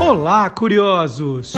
Olá, curiosos!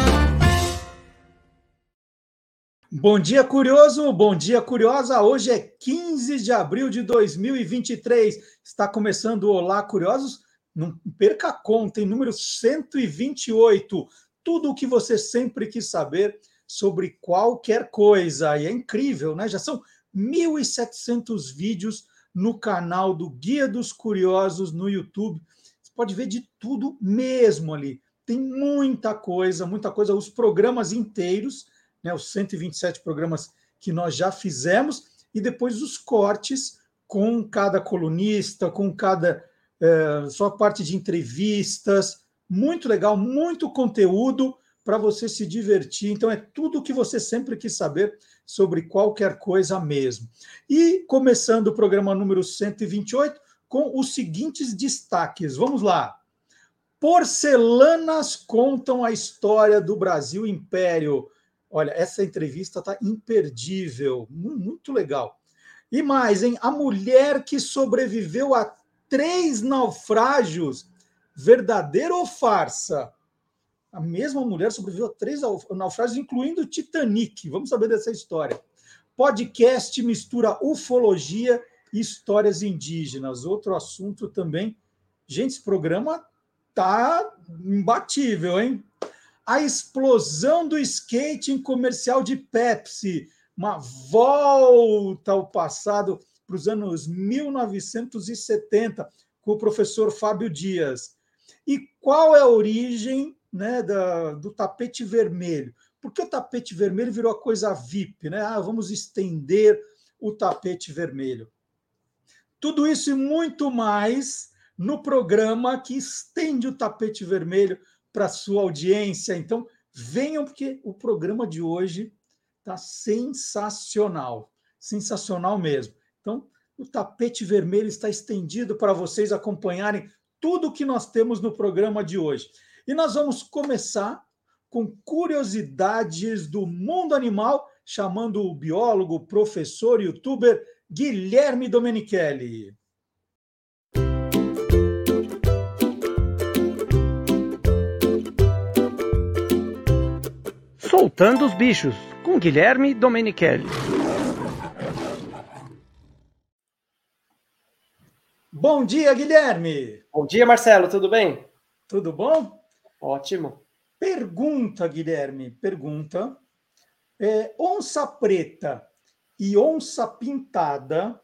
Bom dia, curioso! Bom dia, curiosa! Hoje é 15 de abril de 2023. Está começando o Olá, curiosos. Não perca a conta, em número 128. Tudo o que você sempre quis saber sobre qualquer coisa. E é incrível, né? Já são 1.700 vídeos no canal do Guia dos Curiosos no YouTube. Você pode ver de tudo mesmo ali. Tem muita coisa, muita coisa, os programas inteiros, né, os 127 programas que nós já fizemos, e depois os cortes com cada colunista, com cada é, só parte de entrevistas. Muito legal, muito conteúdo para você se divertir. Então, é tudo o que você sempre quis saber sobre qualquer coisa mesmo. E começando o programa número 128 com os seguintes destaques. Vamos lá. Porcelanas contam a história do Brasil Império. Olha, essa entrevista está imperdível, muito legal. E mais, hein? A mulher que sobreviveu a três naufrágios, verdadeiro ou farsa? A mesma mulher sobreviveu a três naufrágios, incluindo o Titanic. Vamos saber dessa história. Podcast mistura ufologia e histórias indígenas. Outro assunto também. Gente, esse programa tá imbatível, hein? A explosão do skate em comercial de Pepsi. Uma volta ao passado para os anos 1970 com o professor Fábio Dias. E qual é a origem né, da, do tapete vermelho. Por que o tapete vermelho virou a coisa VIP? Né? Ah, vamos estender o tapete vermelho. Tudo isso e muito mais no programa que estende o tapete vermelho para sua audiência. Então, venham, porque o programa de hoje está sensacional. Sensacional mesmo. Então, o tapete vermelho está estendido para vocês acompanharem tudo o que nós temos no programa de hoje. E nós vamos começar com curiosidades do mundo animal, chamando o biólogo, professor e youtuber Guilherme Domenichelli. Soltando os bichos, com Guilherme Domenichelli. Bom dia, Guilherme! Bom dia, Marcelo, tudo bem? Tudo bom? Ótimo. Pergunta, Guilherme, pergunta. É, onça preta e onça pintada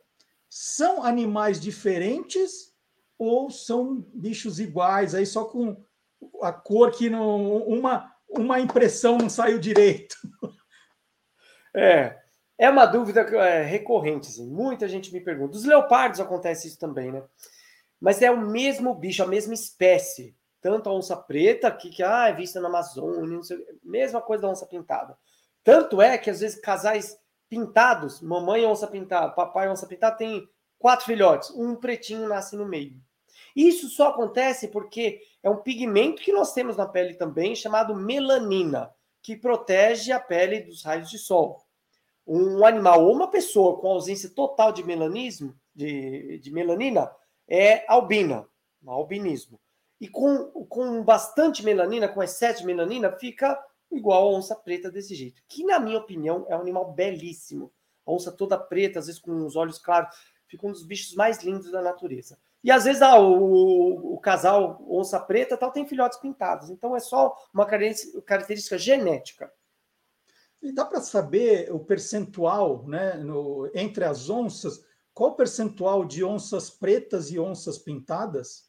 são animais diferentes ou são bichos iguais, aí só com a cor que não, uma, uma impressão não saiu direito? É, é uma dúvida é, recorrente, assim. muita gente me pergunta. Os leopardos acontece isso também, né? Mas é o mesmo bicho, a mesma espécie tanto a onça preta, que, que ah, é vista na Amazônia, mesma coisa da onça pintada. Tanto é que às vezes casais pintados, mamãe onça pintada, papai onça pintada, tem quatro filhotes, um pretinho nasce no meio. Isso só acontece porque é um pigmento que nós temos na pele também, chamado melanina, que protege a pele dos raios de sol. Um animal ou uma pessoa com ausência total de melanismo, de, de melanina, é albina, albinismo. E com, com bastante melanina, com excesso de melanina, fica igual a onça preta desse jeito. Que, na minha opinião, é um animal belíssimo. A onça toda preta, às vezes com os olhos claros, fica um dos bichos mais lindos da natureza. E às vezes ah, o, o casal onça preta tal tem filhotes pintados. Então é só uma característica genética. E dá para saber o percentual né, no, entre as onças? Qual o percentual de onças pretas e onças pintadas?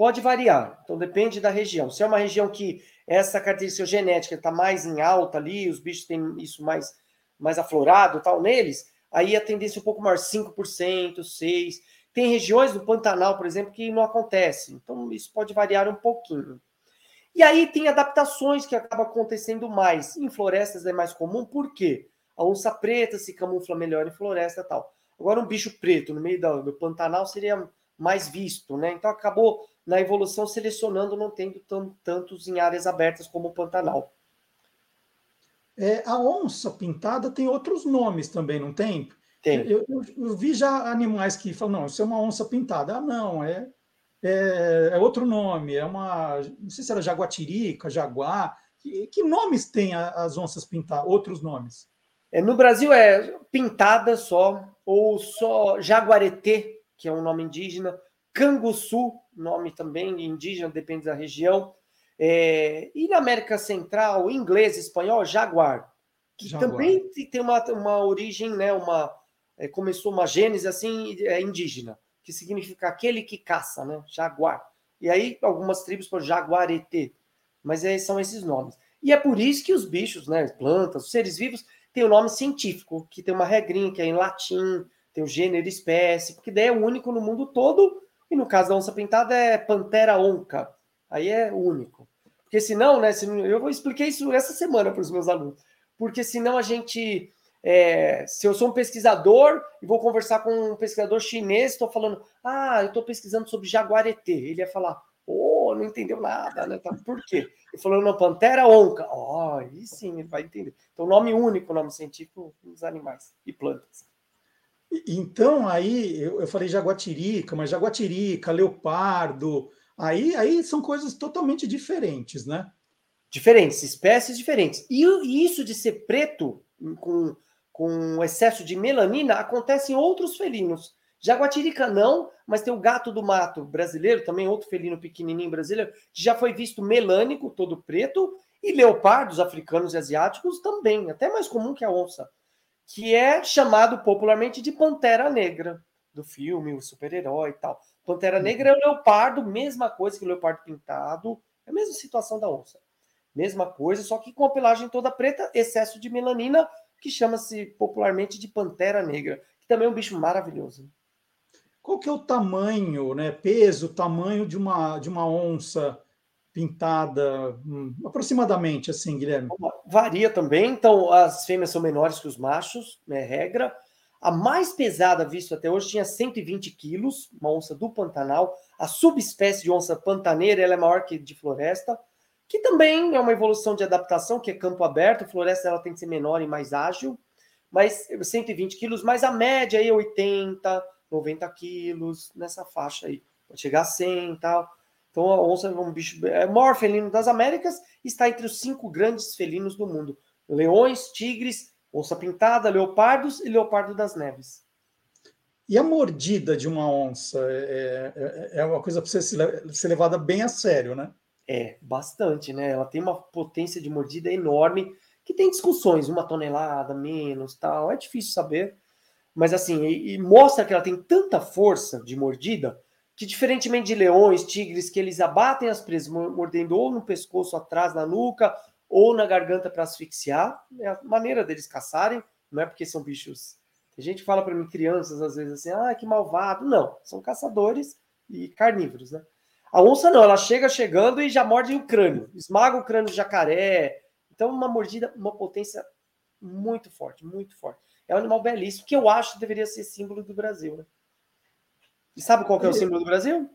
Pode variar, então depende da região. Se é uma região que essa característica genética está mais em alta ali, os bichos têm isso mais, mais aflorado tal neles, aí a tendência é um pouco maior, 5%, 6%. Tem regiões do Pantanal, por exemplo, que não acontece. Então isso pode variar um pouquinho. E aí tem adaptações que acabam acontecendo mais. Em florestas é mais comum, por quê? A onça preta se camufla melhor em floresta tal. Agora um bicho preto no meio do, do Pantanal seria mais visto, né? Então acabou na evolução selecionando, não tendo tantos em áreas abertas como o Pantanal. É, a onça pintada tem outros nomes também, não tem? Tem. Eu, eu, eu, vi já animais que falam, não, isso é uma onça pintada. Ah, não, é é, é, outro nome, é uma. Não sei se era jaguatirica, jaguar. Que, que nomes tem as onças pintadas? Outros nomes? É, no Brasil é pintada só, ou só jaguaretê, que é um nome indígena, canguçu, nome também indígena, depende da região. É, e na América Central, inglês, espanhol, jaguar, que jaguar. também tem uma, uma origem, né, uma, é, começou uma gênese assim é, indígena, que significa aquele que caça, né, jaguar. E aí algumas tribos por jaguaretê, mas é, são esses nomes. E é por isso que os bichos, né, plantas, os seres vivos, têm o um nome científico, que tem uma regrinha que é em latim, tem o gênero e espécie, porque daí é único no mundo todo, e no caso da onça pintada é Pantera onca, aí é único. Porque senão, né, eu expliquei isso essa semana para os meus alunos, porque senão a gente, é, se eu sou um pesquisador e vou conversar com um pesquisador chinês, estou falando, ah, eu estou pesquisando sobre jaguaretê, ele ia falar, oh, não entendeu nada, né? Tá, por quê? Ele falou, não, pantera onca. Oh, aí sim, ele vai entender. Então, nome único, nome científico dos animais e plantas. Então, aí eu, eu falei jaguatirica, mas jaguatirica, leopardo, aí, aí são coisas totalmente diferentes, né? Diferentes, espécies diferentes. E, e isso de ser preto, com, com excesso de melanina, acontece em outros felinos. Jaguatirica não, mas tem o gato do mato brasileiro, também outro felino pequenininho brasileiro, que já foi visto melânico, todo preto, e leopardos africanos e asiáticos também, até mais comum que a onça que é chamado popularmente de Pantera Negra, do filme, o super-herói e tal. Pantera uhum. Negra é o leopardo, mesma coisa que o leopardo pintado, é a mesma situação da onça. Mesma coisa, só que com a pelagem toda preta, excesso de melanina, que chama-se popularmente de Pantera Negra, que também é um bicho maravilhoso. Qual que é o tamanho, né, peso, tamanho de uma, de uma onça pintada hum, aproximadamente assim, Guilherme? Varia também, então as fêmeas são menores que os machos, é regra. A mais pesada vista até hoje tinha 120 quilos, uma onça do Pantanal. A subespécie de onça pantaneira ela é maior que de floresta, que também é uma evolução de adaptação, que é campo aberto. Floresta ela tem que ser menor e mais ágil, mas 120 quilos, mas a média aí é 80, 90 quilos, nessa faixa aí. Pode chegar a 100 e tal. Então a onça é um bicho é o maior felino das Américas, está entre os cinco grandes felinos do mundo: leões, tigres, onça pintada, leopardos e leopardo das neves. E a mordida de uma onça é, é, é uma coisa para você ser levada bem a sério, né? É, bastante, né? Ela tem uma potência de mordida enorme, que tem discussões, uma tonelada, menos, tal, é difícil saber. Mas assim, e, e mostra que ela tem tanta força de mordida que diferentemente de leões, tigres, que eles abatem as presas mordendo ou no pescoço atrás, na nuca, ou na garganta para asfixiar, é a maneira deles caçarem, não é porque são bichos. A gente fala para mim, crianças, às vezes assim, ah, que malvado. Não, são caçadores e carnívoros, né? A onça não, ela chega chegando e já morde o crânio, esmaga o crânio do jacaré. Então, uma mordida, uma potência muito forte, muito forte. É um animal belíssimo, que eu acho que deveria ser símbolo do Brasil, né? E sabe qual que é o símbolo do Brasil?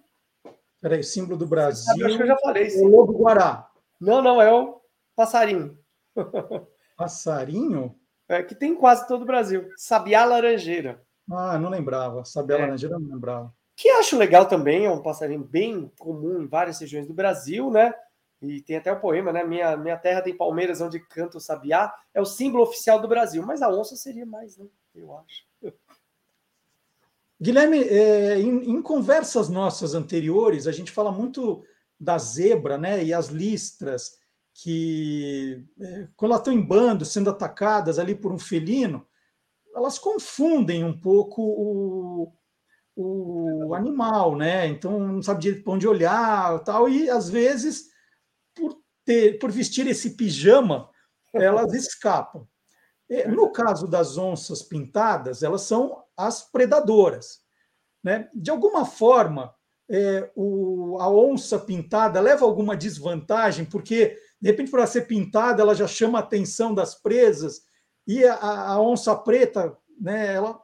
Peraí, símbolo do Brasil. Sabe, acho que eu já falei. Sim. O lobo guará. Não, não, é o passarinho. Passarinho? É, que tem quase todo o Brasil. Sabiá laranjeira. Ah, não lembrava. Sabiá é. laranjeira não lembrava. Que acho legal também, é um passarinho bem comum em várias regiões do Brasil, né? E tem até o poema, né? Minha, minha terra tem palmeiras onde canta o sabiá. É o símbolo oficial do Brasil. Mas a onça seria mais, né? Eu acho. Guilherme, é, em, em, conversas nossas anteriores, a gente fala muito da zebra né, e as listras, que é, quando elas estão em bando, sendo atacadas ali por um felino, elas confundem um pouco o, o animal, né? Então não sabe direito para onde olhar tal, e às vezes, por, ter, por vestir esse pijama, elas escapam. É, no caso das onças pintadas, elas são as predadoras. Né? De alguma forma, é, o, a onça pintada leva alguma desvantagem, porque, de repente, por ela ser pintada, ela já chama a atenção das presas, e a, a onça preta, né, ela,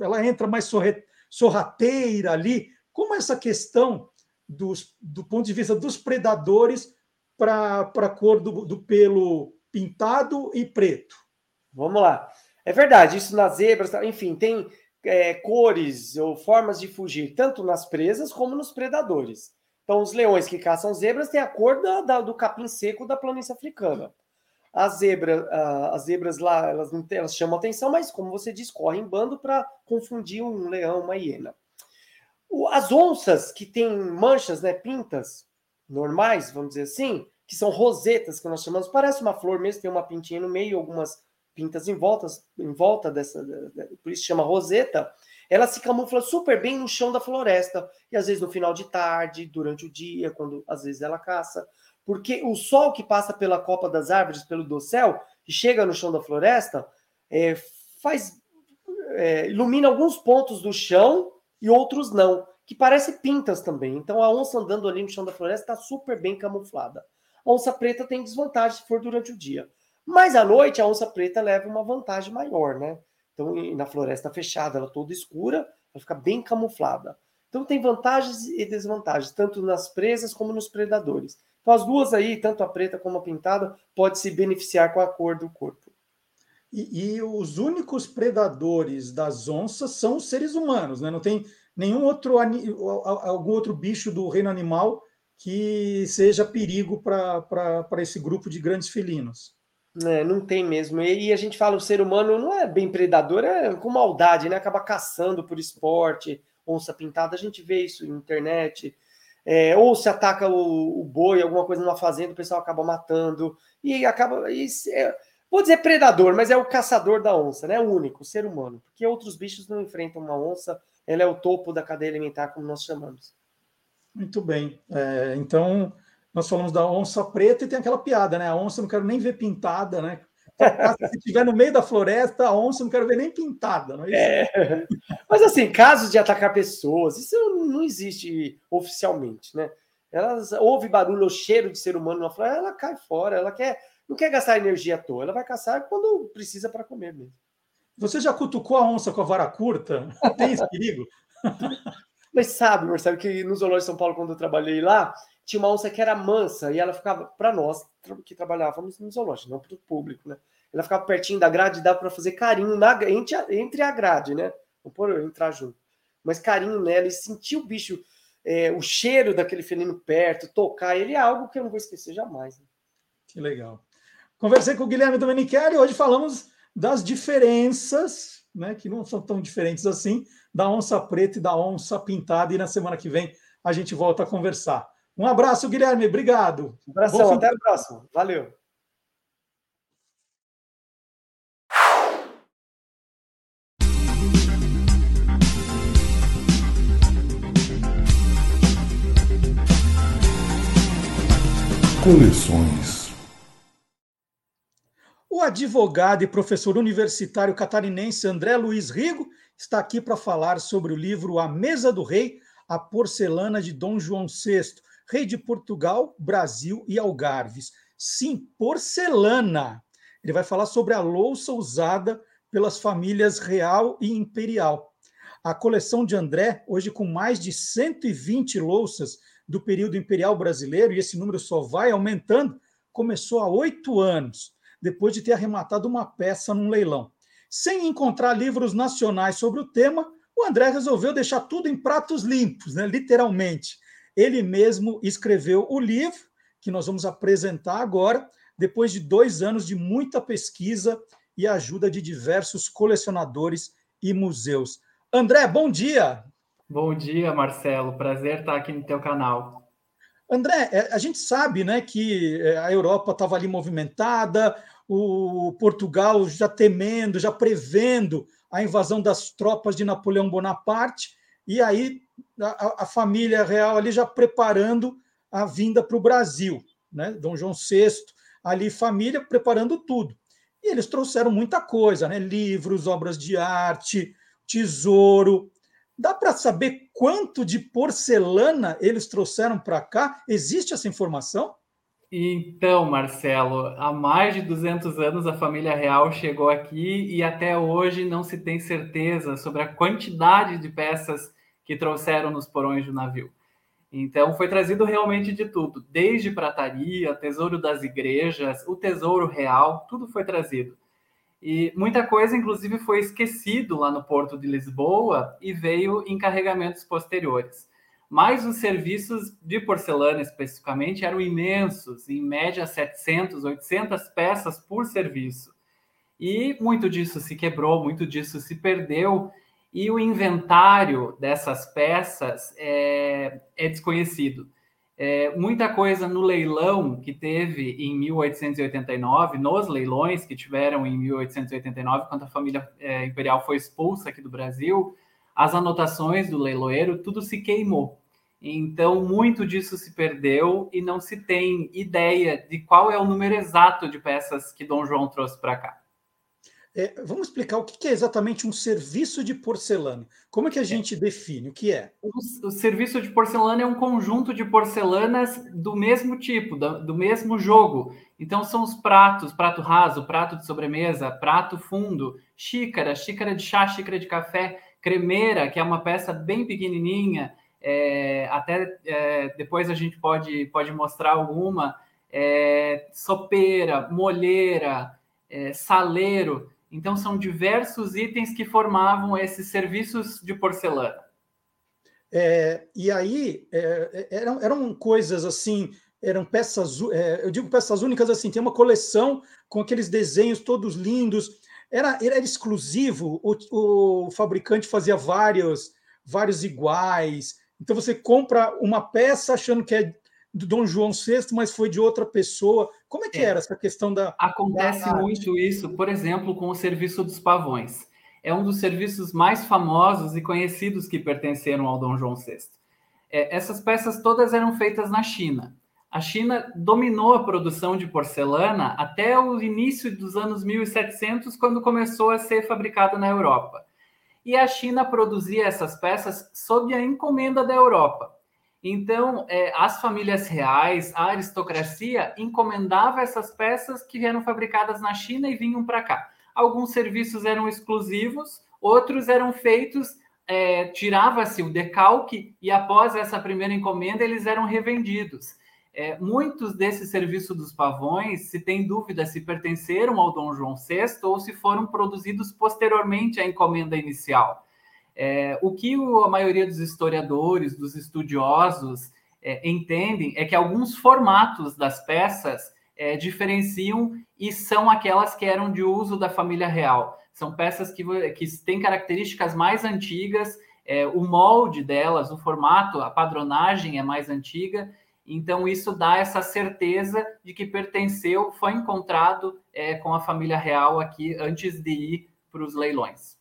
ela entra mais sorre, sorrateira ali. Como essa questão dos, do ponto de vista dos predadores para a cor do, do pelo pintado e preto? Vamos lá. É verdade, isso nas zebras, enfim, tem é, cores ou formas de fugir, tanto nas presas como nos predadores. Então, os leões que caçam zebras têm a cor da, da, do capim seco da planície africana. As zebras, uh, as zebras lá, elas, não, elas chamam atenção, mas, como você diz, correm em bando para confundir um leão, uma hiena. O, as onças que têm manchas, né, pintas normais, vamos dizer assim, que são rosetas, que nós chamamos, parece uma flor mesmo, tem uma pintinha no meio, algumas pintas em volta, em volta dessa, por isso chama roseta, ela se camufla super bem no chão da floresta, e às vezes no final de tarde, durante o dia, quando às vezes ela caça, porque o sol que passa pela copa das árvores, pelo dossel, e chega no chão da floresta, é, faz é, ilumina alguns pontos do chão e outros não, que parecem pintas também. Então a onça andando ali no chão da floresta está super bem camuflada. A onça preta tem desvantagem se for durante o dia. Mas à noite a onça preta leva uma vantagem maior, né? Então, na floresta fechada, ela toda escura, ela fica bem camuflada. Então tem vantagens e desvantagens, tanto nas presas como nos predadores. Então as duas aí, tanto a preta como a pintada, pode se beneficiar com a cor do corpo. E, e, os únicos predadores das onças são os seres humanos, né? Não tem nenhum outro algum outro bicho do reino animal que seja perigo para esse grupo de grandes felinos. É, não tem mesmo. E a gente fala o ser humano não é bem predador, é com maldade, né? Acaba caçando por esporte, onça pintada, a gente vê isso na internet. É, ou se ataca o, o, boi, alguma coisa numa fazenda, o pessoal acaba matando. E acaba. E, é, vou dizer predador, mas é o caçador da onça, né? O único, o ser humano. Porque outros bichos não enfrentam uma onça, ela é o topo da cadeia alimentar, como nós chamamos. Muito bem. É, então, nós falamos da onça preta e tem aquela piada, né? A onça não quero nem ver pintada, né? Se estiver no meio da floresta, a onça não quero ver nem pintada, não é isso? É. Mas assim, casos de atacar pessoas, isso não existe oficialmente, né? Elas ouve barulho ou cheiro de ser humano na floresta, ela cai fora, ela quer, não quer gastar energia à toa, ela vai caçar quando precisa para comer mesmo. Você já cutucou a onça com a vara curta? Tem esse perigo? Mas sabe, Marcelo, que no Zoológico de São Paulo, quando eu trabalhei lá, tinha uma onça que era mansa e ela ficava, para nós que trabalhávamos no zoológico, não para o público, né? Ela ficava pertinho da grade e dava para fazer carinho na, entre, a, entre a grade, né? Não por entrar junto. Mas carinho nela e sentir o bicho, é, o cheiro daquele felino perto, tocar ele é algo que eu não vou esquecer jamais. Né? Que legal. Conversei com o Guilherme Domenichelli e hoje falamos das diferenças, né, que não são tão diferentes assim, da onça preta e da onça pintada. E na semana que vem a gente volta a conversar. Um abraço, Guilherme. Obrigado. Um abração. Até a próxima. Valeu. Coleções. O advogado e professor universitário catarinense André Luiz Rigo está aqui para falar sobre o livro A Mesa do Rei, a Porcelana de Dom João VI, rei de Portugal, Brasil e Algarves. Sim, porcelana. Ele vai falar sobre a louça usada pelas famílias real e imperial. A coleção de André, hoje com mais de 120 louças do período imperial brasileiro, e esse número só vai aumentando, começou há oito anos, depois de ter arrematado uma peça num leilão. Sem encontrar livros nacionais sobre o tema, o André resolveu deixar tudo em pratos limpos, né, literalmente ele mesmo escreveu o livro que nós vamos apresentar agora, depois de dois anos de muita pesquisa e ajuda de diversos colecionadores e museus. André, bom dia! Bom dia, Marcelo. Prazer estar aqui no teu canal. André, é, a gente sabe né, que é, a Europa estava ali movimentada, o Portugal já temendo, já prevendo a invasão das tropas de Napoleão Bonaparte, e aí a, a família real ali já preparando a vinda para o Brasil, né? Dom João VI, ali família preparando tudo. E eles trouxeram muita coisa, né? Livros, obras de arte, tesouro. Dá para saber quanto de porcelana eles trouxeram para cá? Existe essa informação? Então, Marcelo, há mais de 200 anos a família real chegou aqui e até hoje não se tem certeza sobre a quantidade de peças que trouxeram nos porões do navio. Então foi trazido realmente de tudo, desde prataria, tesouro das igrejas, o tesouro real, tudo foi trazido. E muita coisa, inclusive, foi esquecido lá no Porto de Lisboa e veio em carregamentos posteriores. Mas os serviços de porcelana, especificamente, eram imensos, em média 700, 800 peças por serviço. E muito disso se quebrou, muito disso se perdeu, e o inventário dessas peças é, é desconhecido. É, muita coisa no leilão que teve em 1889, nos leilões que tiveram em 1889, quando a família é, imperial foi expulsa aqui do Brasil, as anotações do leiloeiro, tudo se queimou. Então, muito disso se perdeu e não se tem ideia de qual é o número exato de peças que Dom João trouxe para cá. É, vamos explicar o que é exatamente um serviço de porcelana. Como é que a é. gente é. define? O que é? O, o, serviço de porcelana é um conjunto de porcelanas do mesmo tipo, do, do mesmo jogo. Então são os pratos, prato raso, prato de sobremesa, prato fundo, xícara, xícara de chá, xícara de café, cremeira, que é uma peça bem pequenininha. É, até é, depois a gente pode, pode mostrar alguma. É, sopeira, molheira, saleiro. Então, são diversos itens que formavam esses serviços de porcelana. É, e aí, é, eram, eram coisas assim, eram peças, é, eu digo peças únicas assim, tem uma coleção com aqueles desenhos todos lindos. Era, era exclusivo, o, o fabricante fazia vários, vários iguais. Então você compra uma peça achando que é do Dom João VI, mas foi de outra pessoa. Como é que é. era essa questão da. Acontece da muito isso, por exemplo, com o serviço dos pavões. É um dos serviços mais famosos e conhecidos que pertenceram ao Dom João VI. É, essas peças todas eram feitas na China. A China dominou a produção de porcelana até o início dos anos 1700, quando começou a ser fabricada na Europa. E a China produzia essas peças sob a encomenda da Europa. Então, é, as famílias reais, a aristocracia, encomendava essas peças que eram fabricadas na China e vinham para cá. Alguns serviços eram exclusivos, outros eram feitos, é, tirava-se o decalque e após essa primeira encomenda eles eram revendidos. É, muitos desses serviços dos pavões, se tem dúvida se pertenceram ao Dom João VI ou se foram produzidos posteriormente à encomenda inicial. É, o que a maioria dos historiadores, dos estudiosos, é, entendem é que alguns formatos das peças é, diferenciam e são aquelas que eram de uso da família real. São peças que, que têm características mais antigas, é, o molde delas, o formato, a padronagem é mais antiga, então isso dá essa certeza de que pertenceu, foi encontrado é, com a família real aqui antes de ir para os leilões.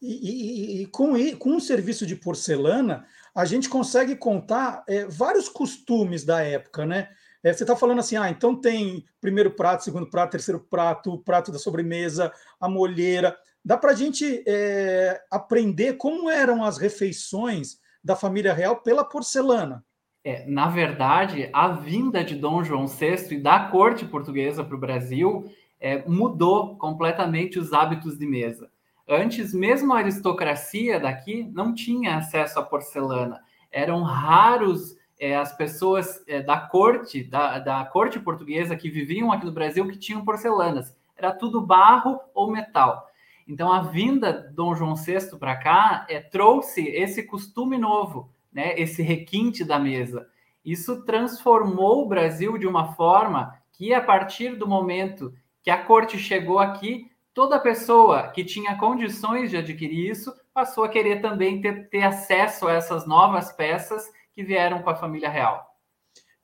E, e, e com, com um serviço de porcelana, a gente consegue contar é, vários costumes da época, né? É, você está falando assim, ah, então tem primeiro prato, segundo prato, terceiro prato, o prato da sobremesa, a molheira. Dá para a gente é, aprender como eram as refeições da família real pela porcelana. É, na verdade, a vinda de Dom João VI e da corte portuguesa para o Brasil é, mudou completamente os hábitos de mesa. Antes, mesmo a aristocracia daqui não tinha acesso à porcelana. Eram raros é, as pessoas é, da corte, da, da corte portuguesa que viviam aqui no Brasil que tinham porcelanas. Era tudo barro ou metal. Então, a vinda de Dom João VI para cá é, trouxe esse costume novo, né, esse requinte da mesa. Isso transformou o Brasil de uma forma que, a partir do momento que a corte chegou aqui, toda pessoa que tinha condições de adquirir isso passou a querer também ter, ter acesso a essas novas peças que vieram com a família real.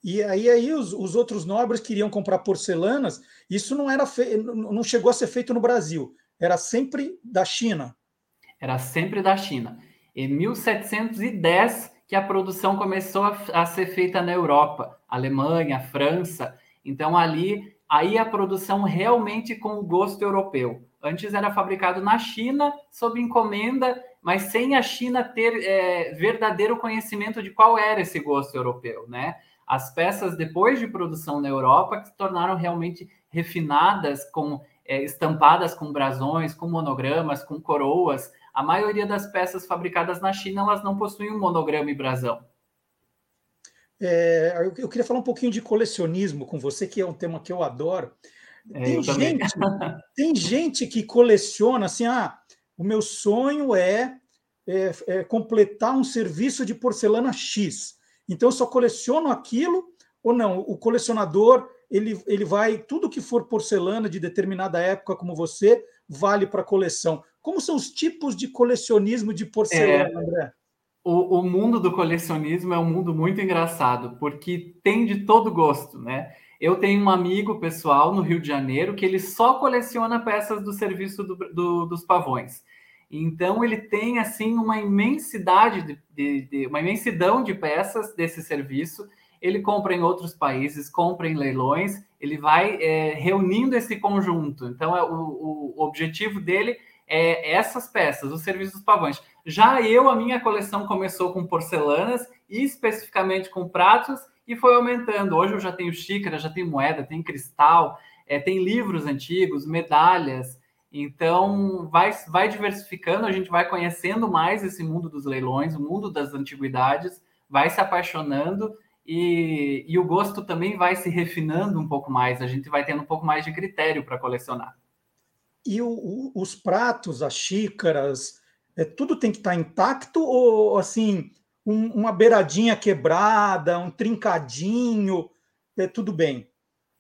E aí, aí os, os outros nobres queriam comprar porcelanas. Isso não era fe... não chegou a ser feito no Brasil. Era sempre da China. Era sempre da China. Em 1710 que a produção começou a, a ser feita na Europa, Alemanha, França. Então ali aí a produção realmente com o gosto europeu. Antes era fabricado na China, sob encomenda, mas sem a China ter é, verdadeiro conhecimento de qual era esse gosto europeu, né? As peças depois de produção na Europa que se tornaram realmente refinadas, com é, estampadas com brasões, com monogramas, com coroas. A maioria das peças fabricadas na China elas não possuem um monograma e brasão. É, eu queria falar um pouquinho de colecionismo com você, que é um tema que eu adoro. É, tem, gente, tem gente que coleciona assim, ah, o meu sonho é, é, é, completar um serviço de porcelana X. Então eu só coleciono aquilo ou não? O colecionador ele, ele vai tudo que for porcelana de determinada época, como você, vale para coleção. Como são os tipos de colecionismo de porcelana, é, André? O, o mundo do colecionismo é um mundo muito engraçado, porque tem de todo gosto, né? Eu tenho um amigo pessoal no Rio de Janeiro que ele só coleciona peças do serviço do, do, dos pavões. Então ele tem assim uma imensidade de, de, de, uma imensidão de peças desse serviço. Ele compra em outros países, compra em leilões. Ele vai é, reunindo esse conjunto. Então é, o, o objetivo dele é essas peças, os serviços pavões. Já eu, a minha coleção começou com porcelanas e especificamente com pratos e foi aumentando. Hoje eu já tenho xícara, já tenho moeda, tem cristal, é, tem livros antigos, medalhas. Então vai, vai diversificando, a gente vai conhecendo mais esse mundo dos leilões, o mundo das antiguidades, vai se apaixonando e, e o gosto também vai se refinando um pouco mais, a gente vai tendo um pouco mais de critério para colecionar. E o, o, os pratos, as xícaras, é, tudo tem que estar intacto ou assim um, uma beiradinha quebrada, um trincadinho, é tudo bem.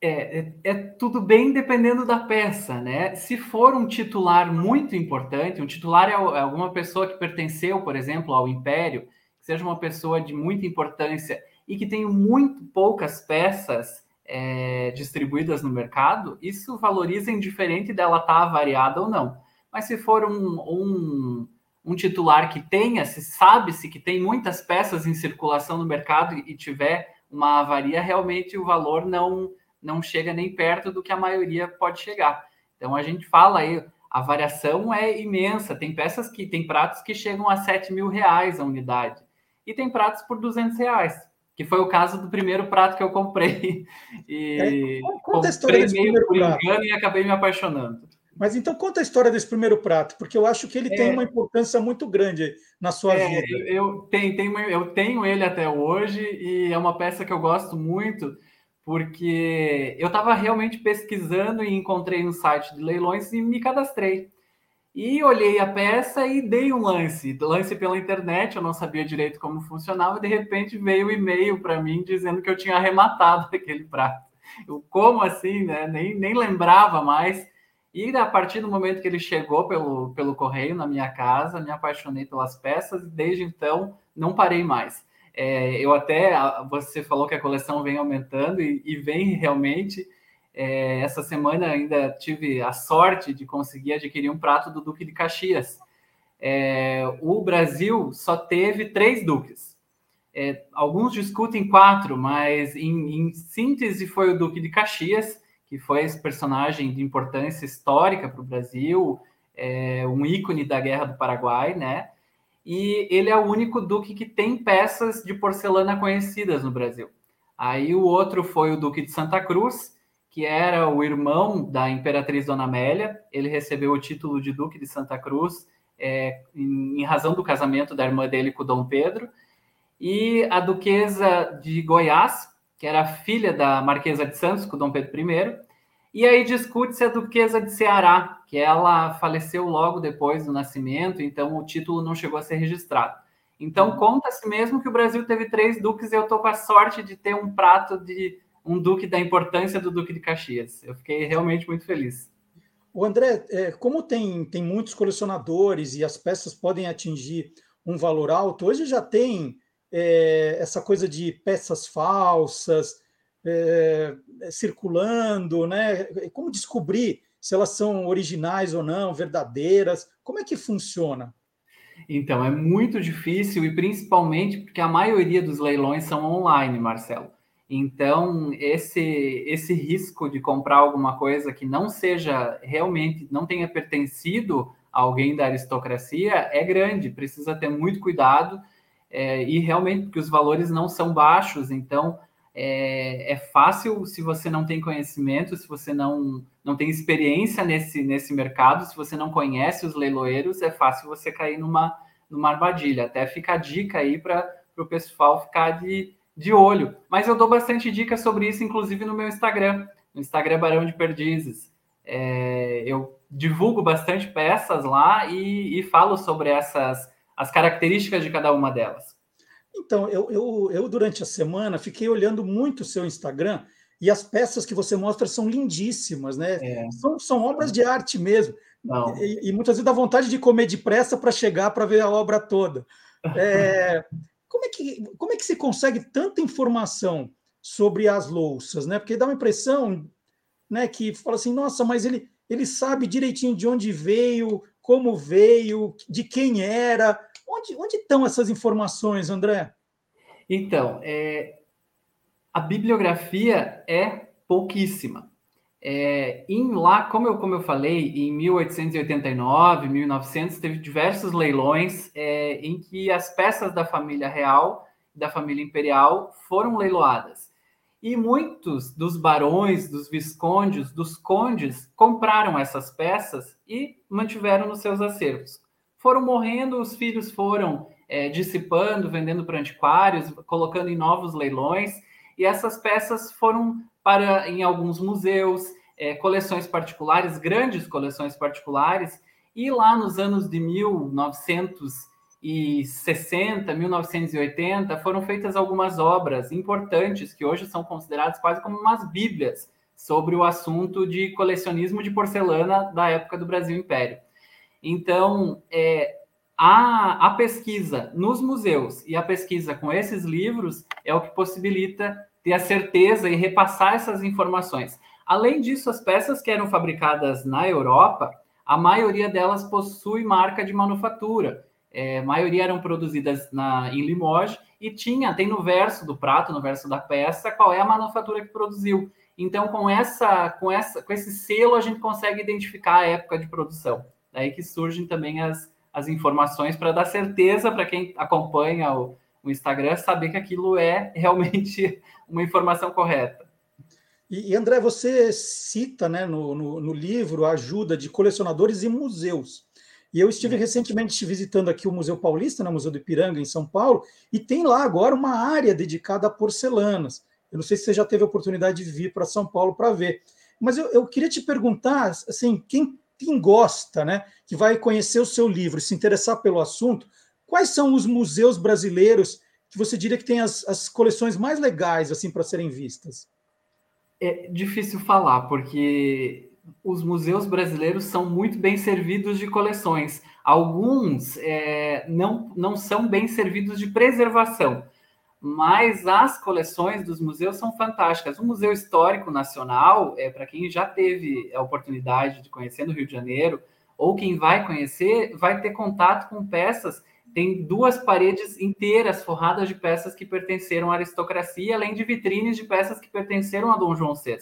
É, é, é, tudo bem dependendo da peça, né? Se for um titular muito importante, um titular é, é alguma pessoa que pertenceu, por exemplo, ao Império, que seja uma pessoa de muita importância e que tem muito poucas peças é, distribuídas no mercado, isso valoriza indiferente dela estar tá variada ou não. Mas se for um, um um titular que tenha, se sabe-se que tem muitas peças em circulação no mercado e tiver uma avaria, realmente o valor não, não chega nem perto do que a maioria pode chegar. Então a gente fala aí, a variação é imensa. Tem peças que tem pratos que chegam a 7 mil reais a unidade. E tem pratos por 200 reais, que foi o caso do primeiro prato que eu comprei. E é, comprei meio por engano e acabei me apaixonando. Mas então conta a história desse primeiro prato, porque eu acho que ele é, tem uma importância muito grande na sua é, vida. Eu tenho, tenho, eu tenho ele até hoje e é uma peça que eu gosto muito, porque eu estava realmente pesquisando e encontrei um site de leilões e me cadastrei. E olhei a peça e dei um lance, lance pela internet, eu não sabia direito como funcionava, de repente veio o um e-mail para mim dizendo que eu tinha arrematado aquele prato. Eu, como assim, né? Nem, nem lembrava mais. E a partir do momento que ele chegou pelo, pelo correio na minha casa, me apaixonei pelas peças e desde então não parei mais. É, eu até, você falou que a coleção vem aumentando e, e vem realmente. É, essa semana ainda tive a sorte de conseguir adquirir um prato do Duque de Caxias. É, o Brasil só teve três duques. É, alguns discutem quatro, mas em, em síntese foi o Duque de Caxias que foi esse personagem de importância histórica para o Brasil, é, um ícone da Guerra do Paraguai, né? E ele é o único duque que tem peças de porcelana conhecidas no Brasil. Aí o outro foi o Duque de Santa Cruz, que era o irmão da Imperatriz Dona Amélia. Ele recebeu o título de Duque de Santa Cruz é, em, em razão do casamento da irmã dele com Dom Pedro. E a Duquesa de Goiás, que era filha da Marquesa de Santos, com Dom Pedro I. E aí discute-se a Duquesa de Ceará, que ela faleceu logo depois do nascimento, então o título não chegou a ser registrado. Então uhum. conta-se mesmo que o Brasil teve três duques e eu estou com a sorte de ter um prato de um duque da importância do Duque de Caxias. Eu fiquei realmente muito feliz. O André, é, como tem, tem muitos colecionadores e as peças podem atingir um valor alto, hoje já tem é, essa coisa de peças falsas é, circulando, né? Como descobrir se elas são originais ou não, verdadeiras? Como é que funciona? Então, é muito difícil e principalmente porque a maioria dos leilões são online, Marcelo. Então, esse esse risco de comprar alguma coisa que não seja realmente, não tenha pertencido a alguém da aristocracia é grande, precisa ter muito cuidado é, e realmente porque os valores não são baixos, então é, é, fácil se você não tem conhecimento, se você não, não tem experiência nesse, nesse mercado, se você não conhece os leiloeiros, é fácil você cair numa, numa armadilha. Até fica a dica aí para o pessoal ficar de, de olho. Mas eu dou bastante dicas sobre isso, inclusive no meu Instagram. no Instagram Barão de Perdizes. É, eu divulgo bastante peças lá e, e, falo sobre essas as características de cada uma delas. Então, eu, eu, eu durante a semana fiquei olhando muito o seu Instagram e as peças que você mostra são lindíssimas, né? É. São, são obras de arte mesmo. E, e, muitas vezes dá vontade de comer depressa para chegar para ver a obra toda. É, como, é que, como é que se consegue tanta informação sobre as louças, né? Porque dá uma impressão né, que fala assim, nossa, mas ele, ele sabe direitinho de onde veio, como veio, de quem era. Onde, onde estão essas informações, André? Então, é, a bibliografia é pouquíssima. É, em lá, como eu, como eu falei, em 1889, 1900, teve diversos leilões é, em que as peças da família real, da família imperial, foram leiloadas. E muitos dos barões, dos viscondes, dos condes compraram essas peças e mantiveram nos seus acervos. Foram morrendo, os filhos foram é, dissipando, vendendo para antiquários, colocando em novos leilões, e essas peças foram para em alguns museus, é, coleções particulares, grandes coleções particulares, e lá nos anos de 1960, 1980, foram feitas algumas obras importantes que hoje são consideradas quase como umas bíblias sobre o assunto de colecionismo de porcelana da época do Brasil Império. Então, é, a, a pesquisa nos museus e a pesquisa com esses livros é o que possibilita ter a certeza e repassar essas informações. Além disso, as peças que eram fabricadas na Europa, a maioria delas possui marca de manufatura. É, a maioria eram produzidas na, em Limoges e tinha, tem no verso do prato, no verso da peça, qual é a manufatura que produziu. Então, com essa, com essa, com esse selo, a gente consegue identificar a época de produção. Daí que surgem também as, as informações para dar certeza para quem acompanha o, o Instagram saber que aquilo é realmente uma informação correta. E, e André, você cita né, no, no, no, livro a ajuda de colecionadores e museus. E eu estive recentemente visitando aqui o Museu Paulista, no né, Museu do Ipiranga, em São Paulo, e tem lá agora uma área dedicada a porcelanas. Eu não sei se você já teve a oportunidade de vir para São Paulo para ver. Mas eu, eu, queria te perguntar, assim, quem, quem gosta, né, que vai conhecer o seu livro e se interessar pelo assunto, quais são os museus brasileiros que você diria que tem as, as coleções mais legais assim para serem vistas? É difícil falar, porque os museus brasileiros são muito bem servidos de coleções. Alguns é, não, não são bem servidos de preservação, mas as coleções dos museus são fantásticas. O Museu Histórico Nacional, é, para quem já teve a oportunidade de conhecer no Rio de Janeiro, ou quem vai conhecer, vai ter contato com peças tem duas paredes inteiras forradas de peças que pertenceram à aristocracia, além de vitrines de peças que pertenceram a Dom João VI.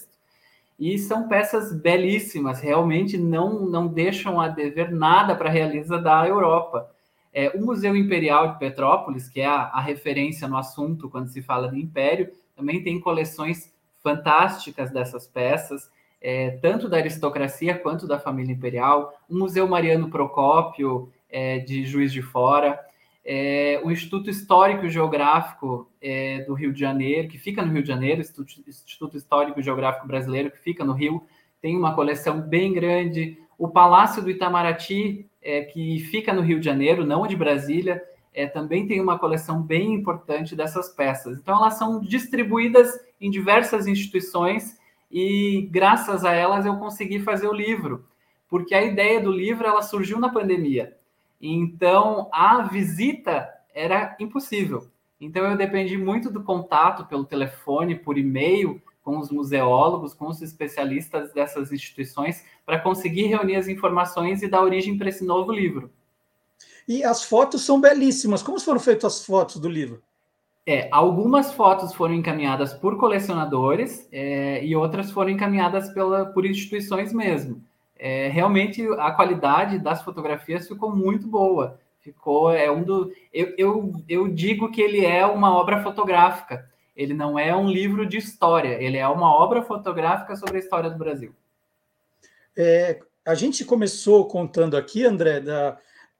E são peças belíssimas, realmente não, não deixam a dever nada para a realeza da Europa. É, o Museu Imperial de Petrópolis, que é a, a referência no assunto quando se fala de império, também tem coleções fantásticas dessas peças, é, tanto da aristocracia quanto da família imperial. O Museu Mariano Procópio é, de Juiz de Fora, é, o Instituto Histórico e Geográfico é, do Rio de Janeiro, que fica no Rio de Janeiro, Instituto, Histórico e Geográfico Brasileiro, que fica no Rio, tem uma coleção bem grande. O Palácio do Itamaraty, é, que fica no Rio de Janeiro, não de Brasília, é, também tem uma coleção bem importante dessas peças. Então, elas são distribuídas em diversas instituições e, graças a elas, eu consegui fazer o livro, porque a ideia do livro ela surgiu na pandemia. Então, a visita era impossível. Então, eu dependi muito do contato pelo telefone, por e-mail, com os museólogos, com os especialistas dessas instituições, para conseguir reunir as informações e dar origem para esse novo livro. E as fotos são belíssimas. Como foram feitas as fotos do livro? É, algumas fotos foram encaminhadas por colecionadores é, e outras foram encaminhadas pela, por instituições mesmo é, realmente a qualidade das fotografias ficou muito boa. Ficou, é um do. Eu, eu, eu digo que ele é uma obra fotográfica. Ele não é um livro de história, ele é uma obra fotográfica sobre a história do Brasil. É, a gente começou contando aqui, André, da,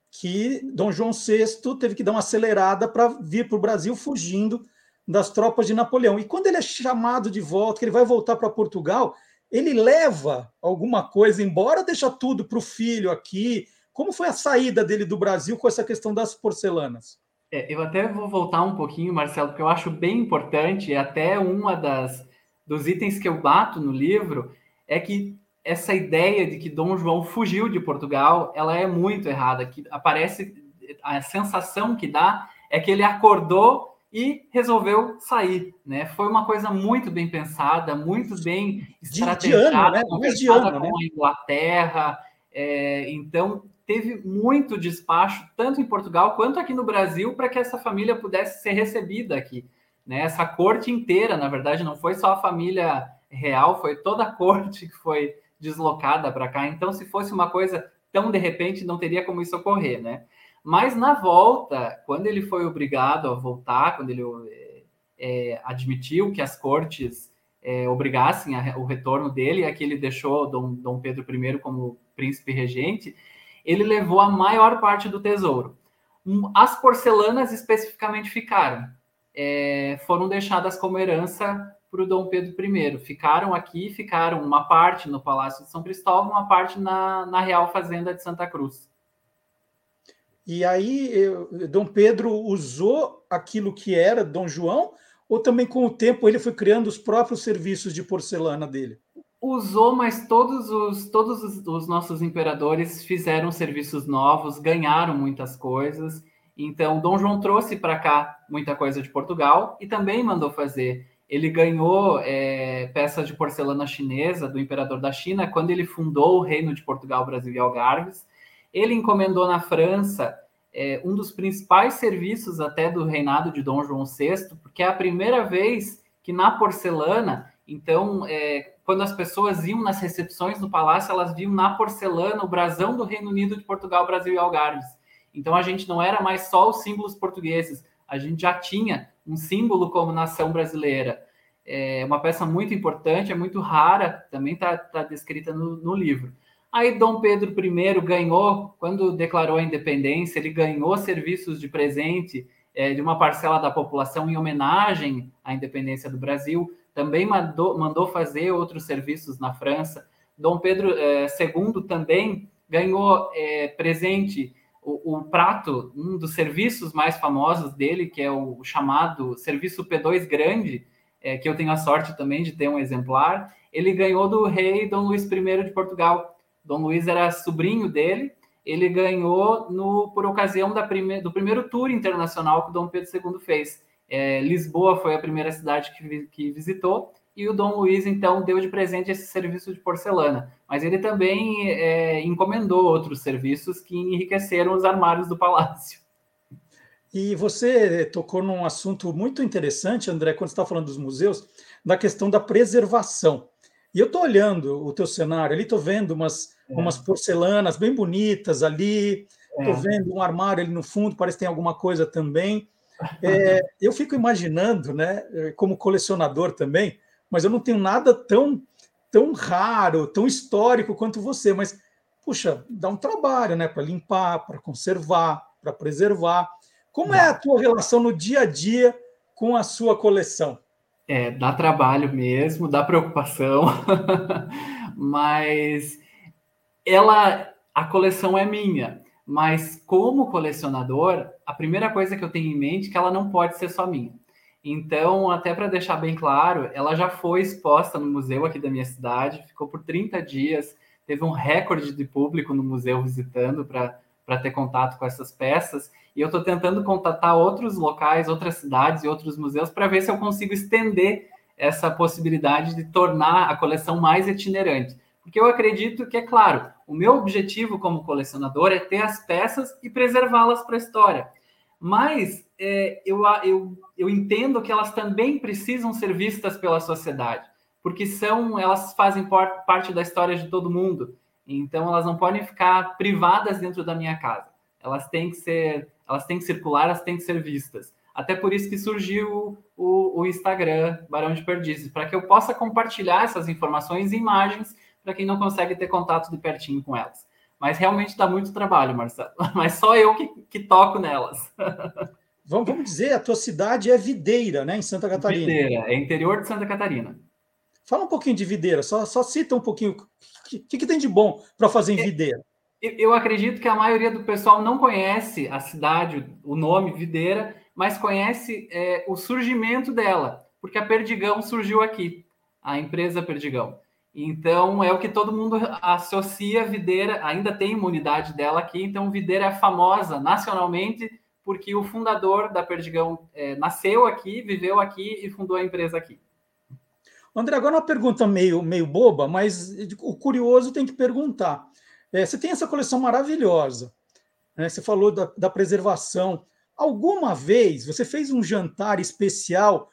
que Dom João VI teve que dar uma acelerada para vir para o Brasil fugindo das tropas de Napoleão. E quando ele é chamado de volta, que ele vai voltar para Portugal, ele leva alguma coisa embora, deixa tudo para o filho aqui. Como foi a saída dele do Brasil com essa questão das porcelanas? É, eu até vou voltar um pouquinho, Marcelo, porque eu acho bem importante, e até uma das dos itens que eu bato no livro é que essa ideia de que Dom João fugiu de Portugal, ela é muito errada, que aparece a sensação que dá é que ele acordou e resolveu sair, né? Foi uma coisa muito bem pensada, muito bem estrategizada, né? conversada com né? a Inglaterra, é, então teve muito despacho, tanto em Portugal quanto aqui no Brasil, para que essa família pudesse ser recebida aqui. Né? Essa corte inteira, na verdade, não foi só a família real, foi toda a corte que foi deslocada para cá. Então, se fosse uma coisa tão de repente, não teria como isso ocorrer, né? Mas na volta, quando ele foi obrigado a voltar, quando ele é, é admitiu que as cortes é, obrigassem a, o retorno dele, que ele deixou Dom, Dom Pedro I como príncipe regente, ele levou a maior parte do tesouro. As porcelanas especificamente ficaram, é, foram deixadas como herança para o Dom Pedro I. Ficaram aqui, ficaram uma parte no Palácio de São Cristóvão, uma parte na, na Real Fazenda de Santa Cruz. E aí, Dom Pedro usou aquilo que era Dom João, ou também com o tempo ele foi criando os próprios serviços de porcelana dele? Usou, mas todos os, todos os, os nossos imperadores fizeram serviços novos, ganharam muitas coisas. Então, Dom João trouxe para cá muita coisa de Portugal e também mandou fazer ele ganhou é, peças de porcelana chinesa do imperador da China quando ele fundou o Reino de Portugal, Brasil e Algarves. Ele encomendou na França é, um dos principais serviços até do reinado de Dom João VI, porque é a primeira vez que na porcelana, então, é, quando as pessoas iam nas recepções no palácio, elas viam na porcelana o brasão do Reino Unido de Portugal, Brasil e Algarves. Então, a gente não era mais só os símbolos portugueses, a gente já tinha um símbolo como nação brasileira. É uma peça muito importante, é muito rara, também está tá descrita no, no livro. Aí Dom Pedro I ganhou, quando declarou a independência, ele ganhou serviços de presente é, de uma parcela da população em homenagem à independência do Brasil. Também mandou, mandou fazer outros serviços na França. Dom Pedro é, II também ganhou é, presente o, o, prato, um dos serviços mais famosos dele, que é o chamado Serviço P2 Grande, é, que eu tenho a sorte também de ter um exemplar, ele ganhou do rei Dom Luís I de Portugal. Dom Luís era sobrinho dele, ele ganhou no, por ocasião prime, do primeiro tour internacional que Dom Pedro II fez. É, Lisboa foi a primeira cidade que, que visitou, e o Dom Luiz, então, deu de presente esse serviço de porcelana. Mas ele também é, encomendou outros serviços que enriqueceram os armários do palácio. E você tocou num assunto muito interessante, André, quando está falando dos museus, da questão da preservação. E eu estou olhando o teu cenário ali, estou vendo umas, é. umas porcelanas bem bonitas ali, estou é. vendo um armário ali no fundo, parece que tem alguma coisa também. É, eu fico imaginando, né, como colecionador também, mas eu não tenho nada tão, tão raro, tão histórico quanto você. Mas, puxa, dá um trabalho, né? Para limpar, para conservar, para preservar. Como é a tua relação no dia a dia com a sua coleção? É, dá trabalho mesmo, dá preocupação, mas ela, a coleção é minha. Mas como colecionador, a primeira coisa que eu tenho em mente é que ela não pode ser só minha. Então, até para deixar bem claro, ela já foi exposta no museu aqui da minha cidade, ficou por 30 dias, teve um recorde de público no museu visitando para ter contato com essas peças. E eu estou tentando contatar outros locais, outras cidades e outros museus para ver se eu consigo estender essa possibilidade de tornar a coleção mais itinerante. Porque eu acredito que, é claro, o meu objetivo como colecionador é ter as peças e preservá-las para a história. Mas é, eu, eu, eu entendo que elas também precisam ser vistas pela sociedade, porque são elas fazem parte da história de todo mundo. Então elas não podem ficar privadas dentro da minha casa. Elas têm que ser, elas têm que circular, elas têm que ser vistas. Até por isso que surgiu o, o Instagram Barão de Perdizes, para que eu possa compartilhar essas informações e imagens para quem não consegue ter contato de pertinho com elas. Mas realmente dá muito trabalho, Marcelo. Mas só eu que, que toco nelas. Vamos, vamos dizer, a tua cidade é Videira, né, em Santa Catarina. Videira, é interior de Santa Catarina. Fala um pouquinho de videira, só, só cita um pouquinho o que, que, tem de bom para fazer em é, videira. Eu acredito que a maioria do pessoal não conhece a cidade, o nome Videira, mas conhece é, o surgimento dela, porque a Perdigão surgiu aqui, a empresa Perdigão. Então é o que todo mundo associa a Videira, ainda tem imunidade dela aqui, então Videira é famosa nacionalmente porque o fundador da Perdigão é, nasceu aqui, viveu aqui e fundou a empresa aqui. André, agora uma pergunta meio, meio boba, mas o curioso tem que perguntar. É, você tem essa coleção maravilhosa, né? você falou da, da, preservação. Alguma vez você fez um jantar especial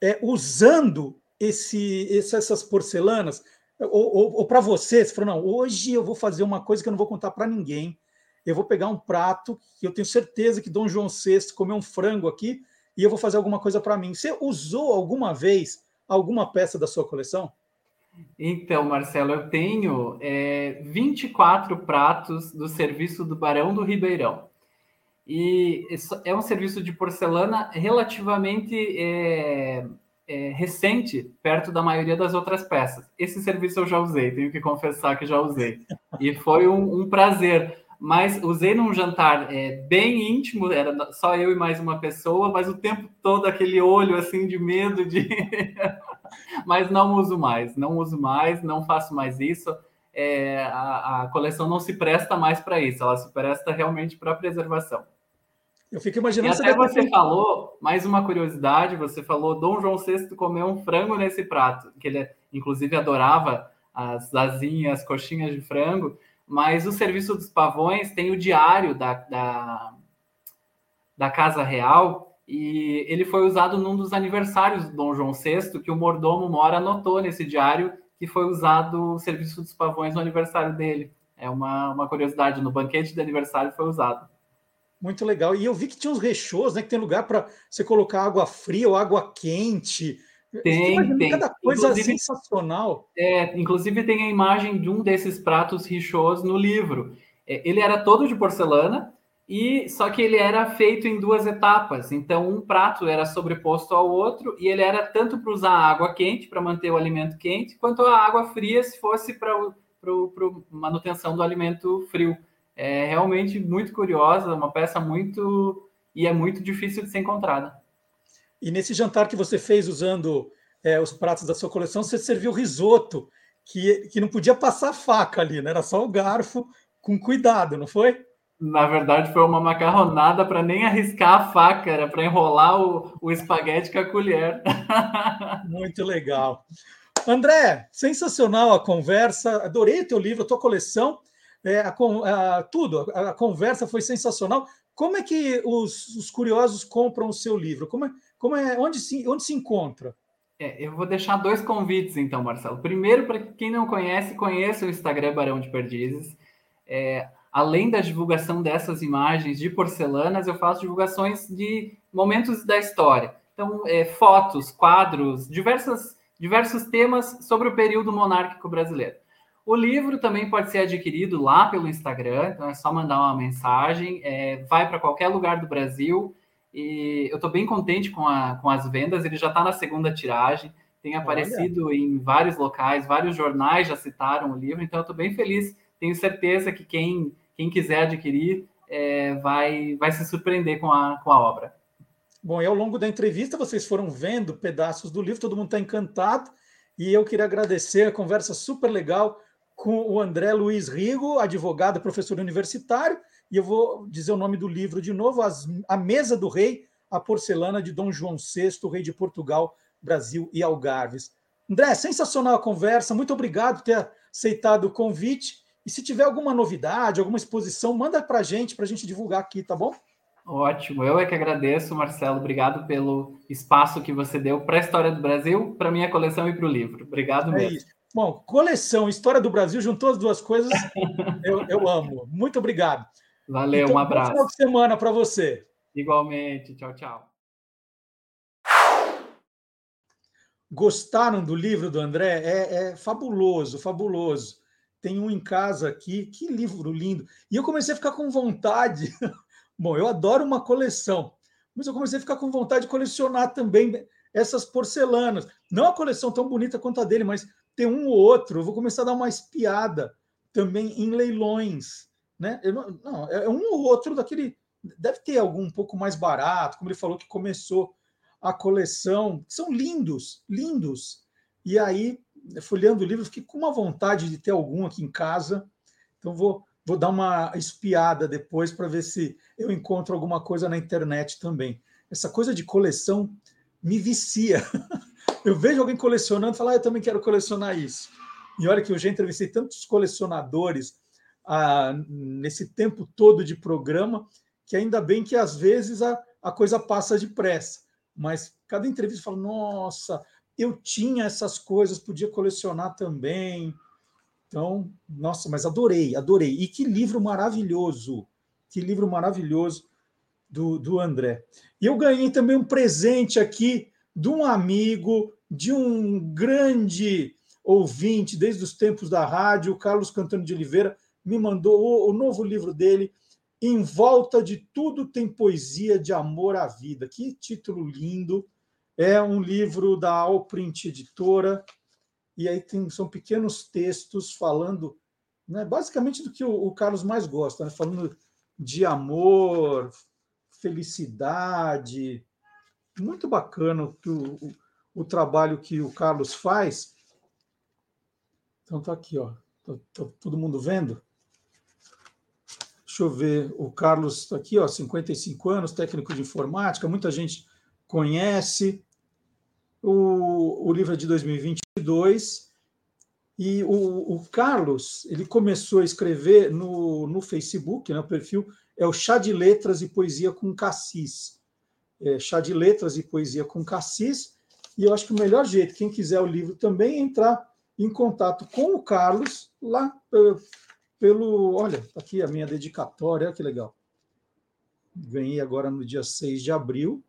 é, usando esse, essas porcelanas? Ou, ou, ou para você, você falou, não, hoje eu vou fazer uma coisa que eu não vou contar para ninguém. Eu vou pegar um prato que eu tenho certeza que Dom João VI comeu um frango aqui e eu vou fazer alguma coisa para mim. Você usou alguma vez alguma peça da sua coleção? Então, Marcelo, eu tenho é, 24 pratos do serviço do Barão do Ribeirão. E é um serviço de porcelana relativamente é, é, recente, perto da maioria das outras peças. Esse serviço eu já usei, tenho que confessar que já usei. E foi um, um prazer. Mas usei num jantar é, bem íntimo, era só eu e mais uma pessoa, mas o tempo todo aquele olho assim de medo de. mas não uso mais, não uso mais, não faço mais isso. É, a, a coleção não se presta mais para isso, ela se presta realmente para preservação. Eu fico imaginando. E até você ter... falou, mais uma curiosidade, você falou Dom João VI comeu um frango nesse prato, que ele inclusive adorava as asinhas, as coxinhas de frango, mas o Serviço dos Pavões tem o diário da, da, da Casa Real, e ele foi usado num dos aniversários do Dom João VI, que o mordomo Mora anotou nesse diário que foi usado o Serviço dos Pavões no aniversário dele. É uma, uma curiosidade, no banquete de aniversário foi usado. Muito legal. E eu vi que tinha uns rechôs, né? Que tem lugar para você colocar água fria ou água quente. Tem, tem. Cada coisa inclusive, sensacional. É, inclusive tem a imagem de um desses pratos rechôs no livro. É, ele era todo de porcelana, e só que ele era feito em duas etapas. Então, um prato era sobreposto ao outro, e ele era tanto para usar água quente, para manter o alimento quente, quanto a água fria, se fosse para manutenção do alimento frio é realmente muito curiosa, uma peça muito e é muito difícil de ser encontrada. E nesse jantar que você fez usando é, os pratos da sua coleção, você serviu risoto, que, que não podia passar faca ali, né? Era só o garfo com cuidado, não foi? Na verdade, foi uma macarronada para nem arriscar a faca, era para enrolar o, o espaguete com a colher. Muito legal. André, sensacional a conversa, adorei o teu livro, a tua coleção é, a, a, tudo, a, a, conversa foi sensacional. Como é que os, os, curiosos compram o seu livro? Como é, como é onde, se, onde se encontra? É, eu vou deixar dois convites, então, Marcelo. Primeiro, para quem não conhece, conheça o Instagram Barão de Perdizes. É, além da divulgação dessas imagens de porcelanas, eu faço divulgações de momentos da história. Então, é, fotos, quadros, diversas, diversos temas sobre o período monárquico brasileiro. O livro também pode ser adquirido lá pelo Instagram, então é só mandar uma mensagem, é, vai para qualquer lugar do Brasil. E eu estou bem contente com, a, com as vendas, ele já está na segunda tiragem, tem aparecido Olha. em vários locais, vários jornais já citaram o livro, então eu estou bem feliz. Tenho certeza que quem, quem quiser adquirir é, vai, vai se surpreender com a, com a obra. Bom, e ao longo da entrevista vocês foram vendo pedaços do livro, todo mundo está encantado, e eu queria agradecer a conversa super legal com o André Luiz Rigo, advogado, professor universitário, e eu vou dizer o nome do livro de novo: As, A Mesa do Rei, a Porcelana de Dom João VI, Rei de Portugal, Brasil e Algarves. André, sensacional a conversa, muito obrigado por ter aceitado o convite. E se tiver alguma novidade, alguma exposição, manda para a gente, para a gente divulgar aqui, tá bom? Ótimo, eu é que agradeço, Marcelo. Obrigado pelo espaço que você deu para a história do Brasil, para minha coleção e para o livro. Obrigado é mesmo. Isso. Bom, coleção, história do Brasil, juntou as duas coisas, eu, eu amo. Muito obrigado. Valeu, então, um abraço. Boa semana para você. Igualmente, tchau, tchau. Gostaram do livro do André? É, é fabuloso, fabuloso. Tem um em casa aqui, que livro lindo. E eu comecei a ficar com vontade. Bom, eu adoro uma coleção, mas eu comecei a ficar com vontade de colecionar também essas porcelanas. Não a coleção tão bonita quanto a dele, mas tem um ou outro. Eu vou começar a dar uma espiada também em leilões. Né? Não, não, é um ou outro daquele. Deve ter algum um pouco mais barato, como ele falou que começou a coleção. São lindos, lindos. E aí, folheando o livro, fiquei com uma vontade de ter algum aqui em casa. Então, vou, vou dar uma espiada depois para ver se eu encontro alguma coisa na internet também. Essa coisa de coleção me vicia. Eu vejo alguém colecionando e falo, ah, eu também quero colecionar isso. E olha que eu já entrevistei tantos colecionadores ah, nesse tempo todo de programa, que ainda bem que às vezes a, a coisa passa depressa. Mas cada entrevista fala, nossa, eu tinha essas coisas, podia colecionar também. Então, nossa, mas adorei, adorei. E que livro maravilhoso, que livro maravilhoso do, do André. E eu ganhei também um presente aqui de um amigo, de um grande ouvinte desde os tempos da rádio, Carlos Cantano de Oliveira, me mandou o, o novo livro dele, Em Volta de Tudo Tem Poesia de Amor à Vida. Que título lindo! É um livro da Alprint Editora, e aí tem, são pequenos textos falando né, basicamente do que o, o Carlos mais gosta, né, falando de amor, felicidade. Muito bacana o, o, o trabalho que o Carlos faz. Então tá aqui, ó. Tá, tá todo mundo vendo? Deixa eu ver. O Carlos está aqui, ó, 55 anos, técnico de informática, muita gente conhece. O, o livro é de 2022 e o, o Carlos ele começou a escrever no, no Facebook, né, o perfil é o Chá de Letras e Poesia com Cassis. É, Chá de Letras e Poesia com Cassis. E eu acho que o melhor jeito, quem quiser o livro também, é entrar em contato com o Carlos lá pelo. olha, tá aqui a minha dedicatória, olha que legal. Ganhei agora no dia 6 de abril.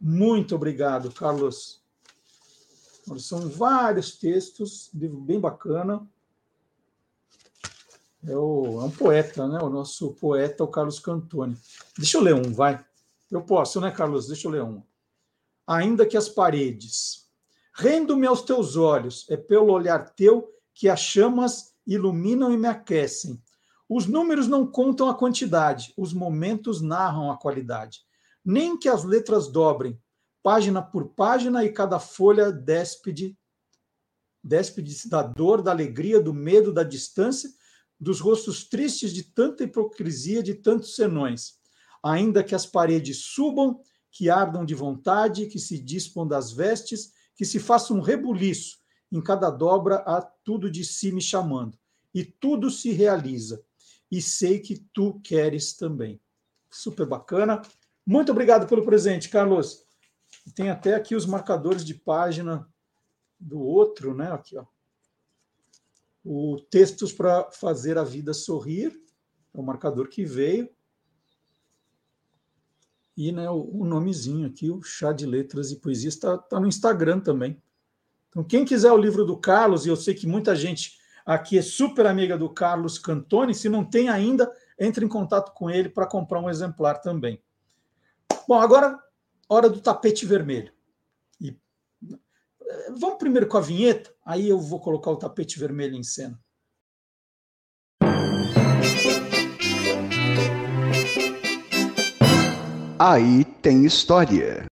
Muito obrigado, Carlos. São vários textos, livro bem bacana. É, o, é um poeta, né? O nosso poeta, o Carlos Cantoni. Deixa eu ler um, vai. Eu posso, né, Carlos? Deixa eu ler um. Ainda que as paredes. Rendo-me aos teus olhos, é pelo olhar teu que as chamas iluminam e me aquecem. Os números não contam a quantidade, os momentos narram a qualidade. Nem que as letras dobrem, página por página, e cada folha déspede, déspede da dor, da alegria, do medo, da distância, dos rostos tristes de tanta hipocrisia, de tantos senões, ainda que as paredes subam, que ardam de vontade, que se dispam das vestes, que se faça um rebuliço, em cada dobra há tudo de si me chamando, e tudo se realiza, e sei que tu queres também. Super bacana. Muito obrigado pelo presente, Carlos. Tem até aqui os marcadores de página do outro, né? Aqui, ó o Textos para Fazer a Vida Sorrir, é o marcador que veio. E né, o, o nomezinho aqui, o Chá de Letras e Poesias, está tá no Instagram também. Então, quem quiser o livro do Carlos, e eu sei que muita gente aqui é super amiga do Carlos Cantoni, se não tem ainda, entre em contato com ele para comprar um exemplar também. Bom, agora, hora do tapete vermelho. Vamos primeiro com a vinheta, aí eu vou colocar o tapete vermelho em cena. Aí tem história.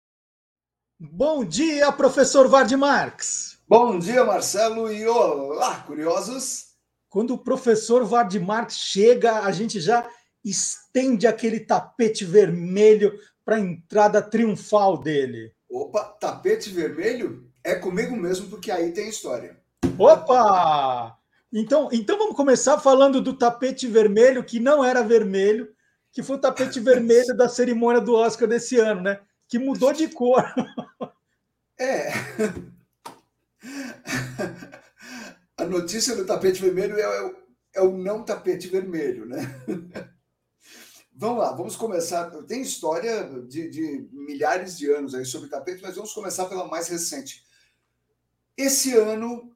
Bom dia, professor Vard Marx. Bom dia, Marcelo, e olá, curiosos. Quando o professor Vard Marx chega, a gente já estende aquele tapete vermelho para a entrada triunfal dele. Opa, tapete vermelho? É comigo mesmo, porque aí tem história. Opa! Então, então vamos começar falando do tapete vermelho, que não era vermelho, que foi o tapete vermelho da cerimônia do Oscar desse ano, né? Que mudou de cor. É. A notícia do tapete vermelho é, o, é o não tapete vermelho, né? Vamos lá, vamos começar. Tem história de, de milhares de anos aí sobre tapete, mas vamos começar pela mais recente. Esse ano,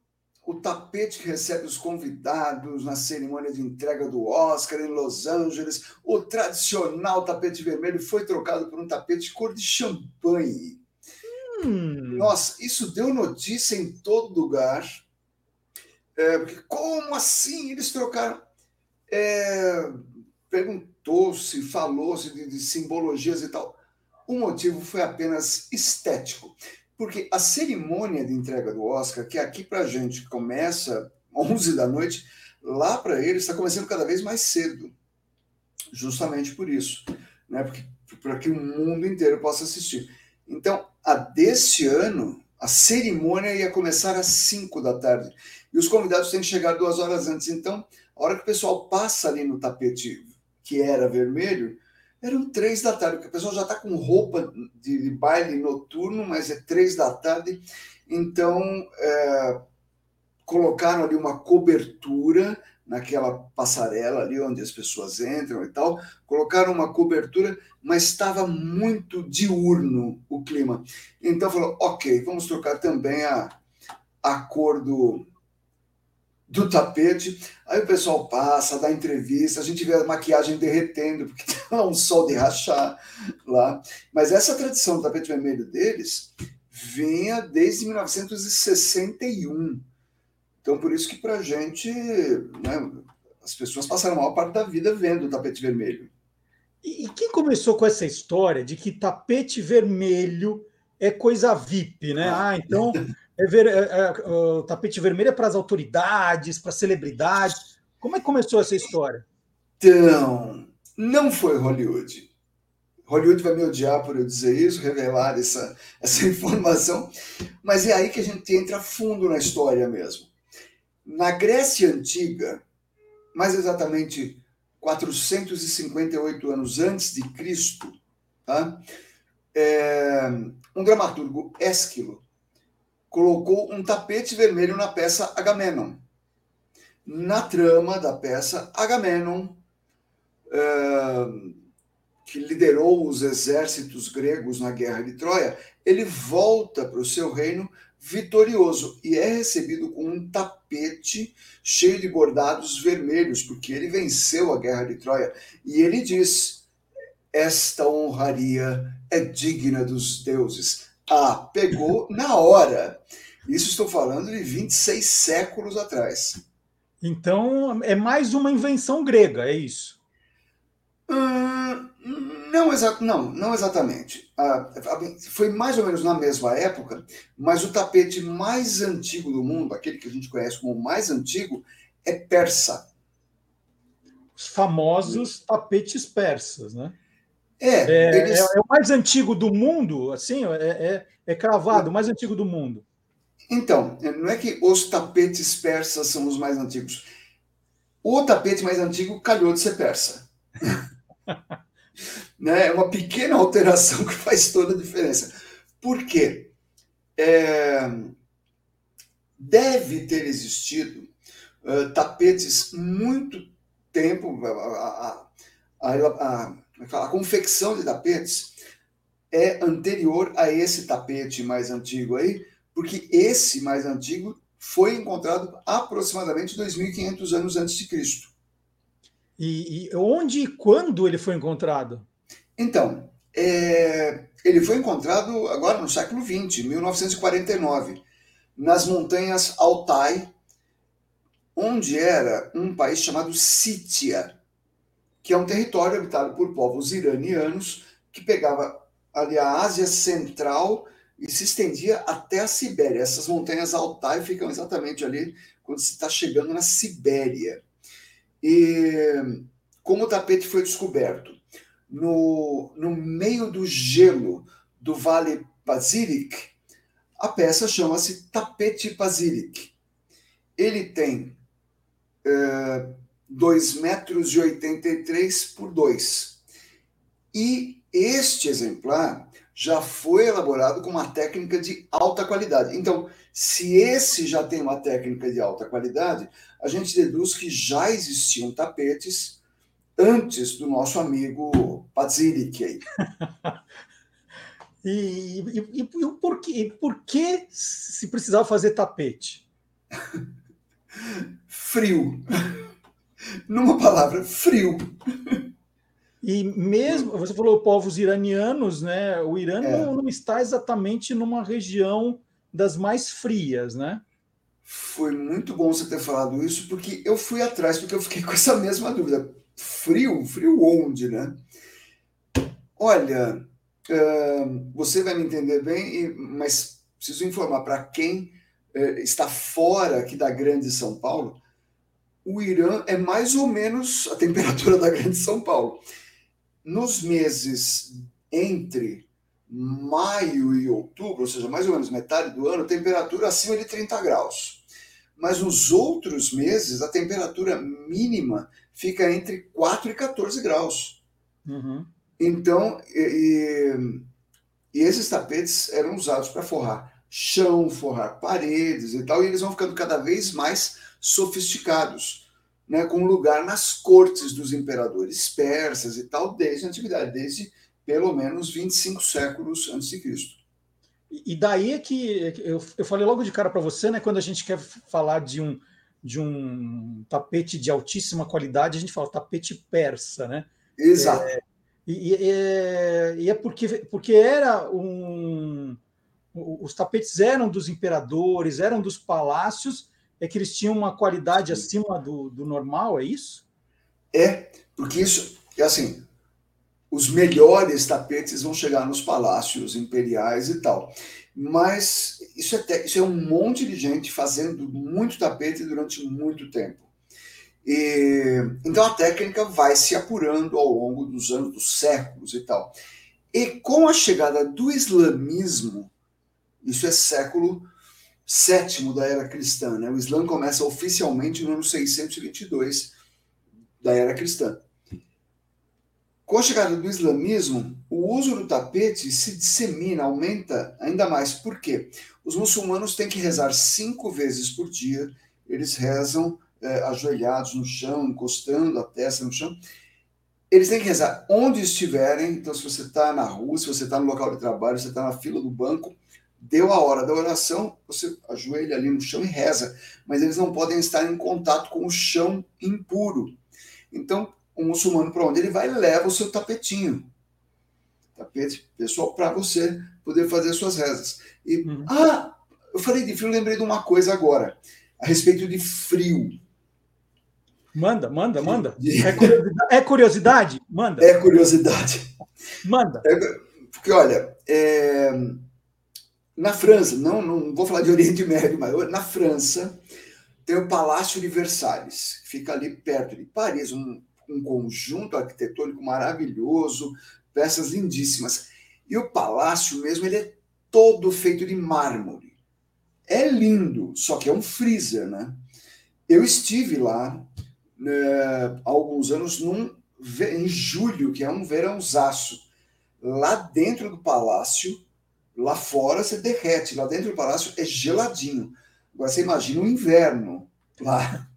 o tapete que recebe os convidados na cerimônia de entrega do Oscar em Los Angeles, o tradicional tapete vermelho foi trocado por um tapete cor de champanhe. Hum. Nossa, isso deu notícia em todo lugar. É, porque como assim eles trocaram? É, Perguntou-se, falou-se de, de simbologias e tal. O motivo foi apenas estético. Porque a cerimônia de entrega do Oscar, que aqui para a gente começa 11 da noite, lá para eles está começando cada vez mais cedo. Justamente por isso. Né? Porque, para que o mundo inteiro possa assistir. Então, a desse ano, a cerimônia ia começar às 5 da tarde. E os convidados têm que chegar duas horas antes. Então, a hora que o pessoal passa ali no tapete que era vermelho, eram três da tarde, porque o pessoal já está com roupa de, de, baile noturno, mas é três da tarde. Então, é, colocaram ali uma cobertura naquela passarela ali onde as pessoas entram e tal, colocaram uma cobertura, mas estava muito diurno o clima. Então falou, ok, vamos trocar também a, a cor do, do tapete. Aí o pessoal passa, dá entrevista, a gente vê a maquiagem derretendo, porque tá um sol de rachar lá. Mas essa tradição do tapete vermelho deles vinha desde 1961. Então, por isso que para a gente, né, as pessoas passaram a maior parte da vida vendo o tapete vermelho. E quem começou com essa história de que tapete vermelho é coisa VIP, né? Ah, então é ver, é, é, o tapete vermelho é para as autoridades, para celebridades. Como é que começou essa história? Então, não foi Hollywood. Hollywood vai me odiar por eu dizer isso, revelar essa, essa informação, mas é aí que a gente entra fundo na história mesmo. Na Grécia Antiga, mais exatamente 458 anos antes de Cristo, tá? É, um dramaturgo Ésquilo colocou um tapete vermelho na peça Agamenon. Na trama da peça, Agamenon, é, que liderou os exércitos gregos na guerra de Troia, ele volta para o seu reino vitorioso e é recebido com um tapete cheio de bordados vermelhos, porque ele venceu a guerra de Troia. E ele diz: Esta honraria é digna dos deuses. Ah, pegou na hora. Isso estou falando de 26 séculos atrás. Então, é mais uma invenção grega, é isso? Hum, não, exa não, não exatamente. Ah, foi mais ou menos na mesma época, mas o tapete mais antigo do mundo, aquele que a gente conhece como o mais antigo, é persa. Os famosos tapetes persas, né? É, é, eles... é, é, o mais antigo do mundo, assim, é, é, é cravado, o mais antigo do mundo. Então, não é que os tapetes persas são os mais antigos. O tapete mais antigo calhou de ser persa. né? É uma pequena alteração que faz toda a diferença. Por quê? É... Deve ter existido uh, tapetes muito tempo, a, a, a, a confecção de tapetes é anterior a esse tapete mais antigo aí, porque esse mais antigo foi encontrado aproximadamente 2.500 anos antes de Cristo. E, e onde e quando ele foi encontrado? Então, é, ele foi encontrado agora no século XX, 1949, nas montanhas Altai, onde era um país chamado Sítia que é um território habitado por povos iranianos que pegava ali a Ásia Central e se estendia até a Sibéria. Essas montanhas Altai ficam exatamente ali quando se está chegando na Sibéria. E como o tapete foi descoberto? No, no meio do gelo do Vale Pazirik, a peça chama-se Tapete Pazirik. Ele tem é, 2 metros e 83 por 2. E este exemplar já foi elaborado com uma técnica de alta qualidade. Então, se esse já tem uma técnica de alta qualidade, a gente deduz que já existiam tapetes antes do nosso amigo Padzirik. e, e, e, e por, que, por que se precisava fazer tapete? Frio numa palavra, frio. E mesmo, você falou povos iranianos, né? O Irã É. não, não está exatamente numa região das mais frias, né? Foi muito bom você ter falado isso, porque eu fui atrás, porque eu fiquei com essa mesma dúvida. Frio? Frio onde, né? Olha, ahn, você vai me entender bem, mas preciso informar para quem eh, está fora aqui da Grande São Paulo, o Irã é mais ou menos a temperatura da Grande São Paulo. Nos meses entre maio e outubro, ou seja, mais ou menos metade do ano, temperatura acima de 30 graus. Mas nos outros meses, a temperatura mínima fica entre 4 e 14 graus. Uhum. Então, e, e- esses tapetes eram usados para forrar chão, forrar paredes e tal, e eles vão ficando cada vez mais sofisticados, né, com lugar nas cortes dos imperadores persas e tal, desde a antiguidade, desde pelo menos 25 séculos antes de Cristo. E daí é que eu, eu falei logo de cara para você, né? Quando a gente quer falar de um, de um tapete de altíssima qualidade, a gente fala tapete persa, né? Exato. E, e é, e é porque, porque era um. Os tapetes eram dos imperadores, eram dos palácios, é que eles tinham uma qualidade acima do, do normal, é isso? É, porque isso, é assim, os melhores tapetes vão chegar nos palácios imperiais e tal. Mas isso é, te- isso é um monte de gente fazendo muito tapete durante muito tempo. E, então a técnica vai se apurando ao longo dos anos, dos séculos e tal. E com a chegada do islamismo, isso é século sétimo da era cristã, né? O Islã começa oficialmente no ano 622 da era cristã. Com a chegada do islamismo, o uso do tapete se dissemina, aumenta ainda mais. Por quê? Os muçulmanos têm que rezar cinco vezes por dia. Eles rezam eh, ajoelhados no chão, encostando a testa no chão. Eles têm que rezar onde estiverem. Então, se você está na rua, se você está no local de trabalho, se você está na fila do banco, deu a hora da oração, você ajoelha ali no chão e reza. Mas eles não podem estar em contato com o chão impuro. Então, o muçulmano, para onde ele vai, leva o seu tapetinho. Tapete pessoal para você poder fazer suas rezas. E, Uhum. ah, eu falei de frio, lembrei de uma coisa agora, a respeito de frio. Manda, manda, manda. É curiosidade? É curiosidade? Manda, É curiosidade. manda. Porque, olha, é, na França, não, não vou falar de Oriente Médio, mas na França tem o Palácio de Versalhes, fica ali perto de Paris, um, um conjunto arquitetônico maravilhoso, peças lindíssimas. E o palácio mesmo, ele é todo feito de mármore. É lindo, só que é um freezer, né? Eu estive lá né, há alguns anos num, em julho, que é um verãozaço lá dentro do palácio, lá fora você derrete, lá dentro do palácio é geladinho. Agora você imagina o inverno lá.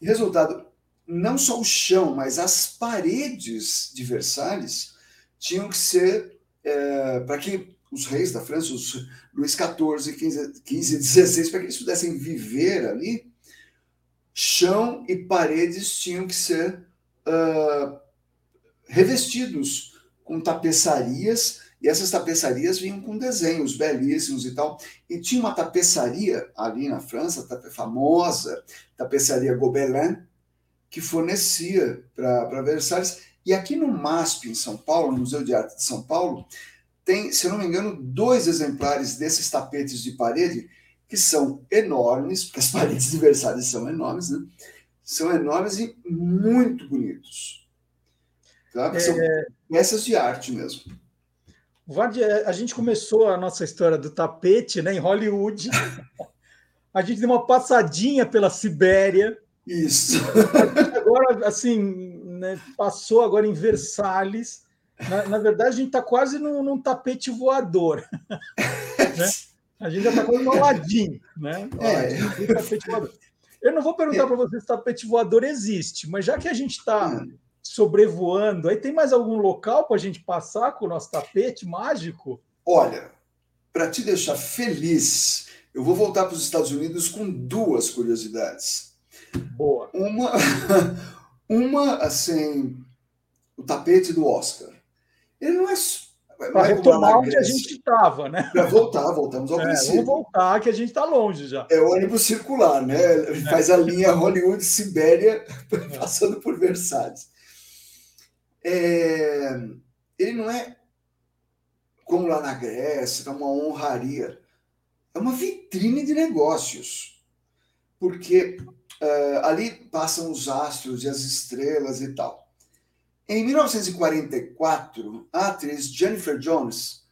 Resultado, não só o chão, mas as paredes de Versalhes tinham que ser é, para que os reis da França, os Luís XIV, 15, 15 16, para que eles pudessem viver ali, chão e paredes tinham que ser ah, revestidos com tapeçarias, e essas tapeçarias vinham com desenhos belíssimos e tal. E tinha uma tapeçaria ali na França, tape- famosa, tapeçaria Gobelin, que fornecia para Versalhes. E aqui no MASP, em São Paulo, no Museu de Arte de São Paulo, tem, se não me engano, dois exemplares desses tapetes de parede que são enormes, porque as paredes de Versalhes são enormes, né? São enormes e muito bonitos. Tá? São peças de arte mesmo. É, a gente começou a nossa história do tapete né, em Hollywood. A gente deu uma passadinha pela Sibéria. Isso. Agora, assim, né, passou agora em Versalhes. Na, na verdade, a gente está quase num, num tapete voador. né? A gente já está quase no Aladim. Né? É. Tapete voador. Eu não vou perguntar para você se tapete voador existe, mas já que a gente está sobrevoando, aí tem mais algum local para a gente passar com o nosso tapete mágico? Olha, para te deixar feliz, eu vou voltar para os Estados Unidos com duas curiosidades. Boa. Uma, uma assim, o tapete do Oscar. Ele não é. Para retomar onde a gente estava, né? Para voltar, voltamos ao é, princípio. Vamos voltar, que a gente está longe já. É o ônibus circular, né? É. Faz a linha Hollywood-Sibéria, passando por Versalhes. É... Ele não é como lá na Grécia, é uma honraria. É uma vitrine de negócios. Porque uh, ali passam os astros e as estrelas e tal. Em 1944, a atriz Jennifer Jones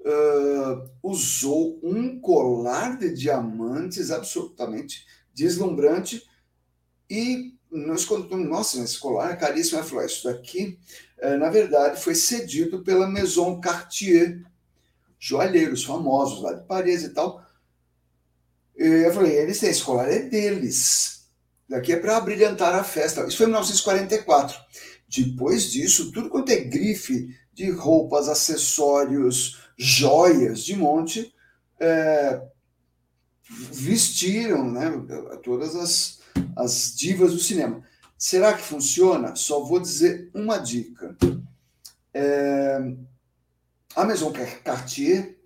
uh, usou um colar de diamantes absolutamente deslumbrante e nós contamos, nossa, esse colar é caríssimo. Ela falou, isso daqui, uh, na verdade, foi cedido pela Maison Cartier, joalheiros famosos lá de Paris e tal. Eu falei, eles têm esse colar, é deles. Daqui é para brilhantar a festa. Isso foi em 1944. Depois disso, tudo quanto é grife de roupas, acessórios, joias de monte, é, vestiram né, todas as, as divas do cinema. Será que funciona? Só vou dizer uma dica. É, a Maison Cartier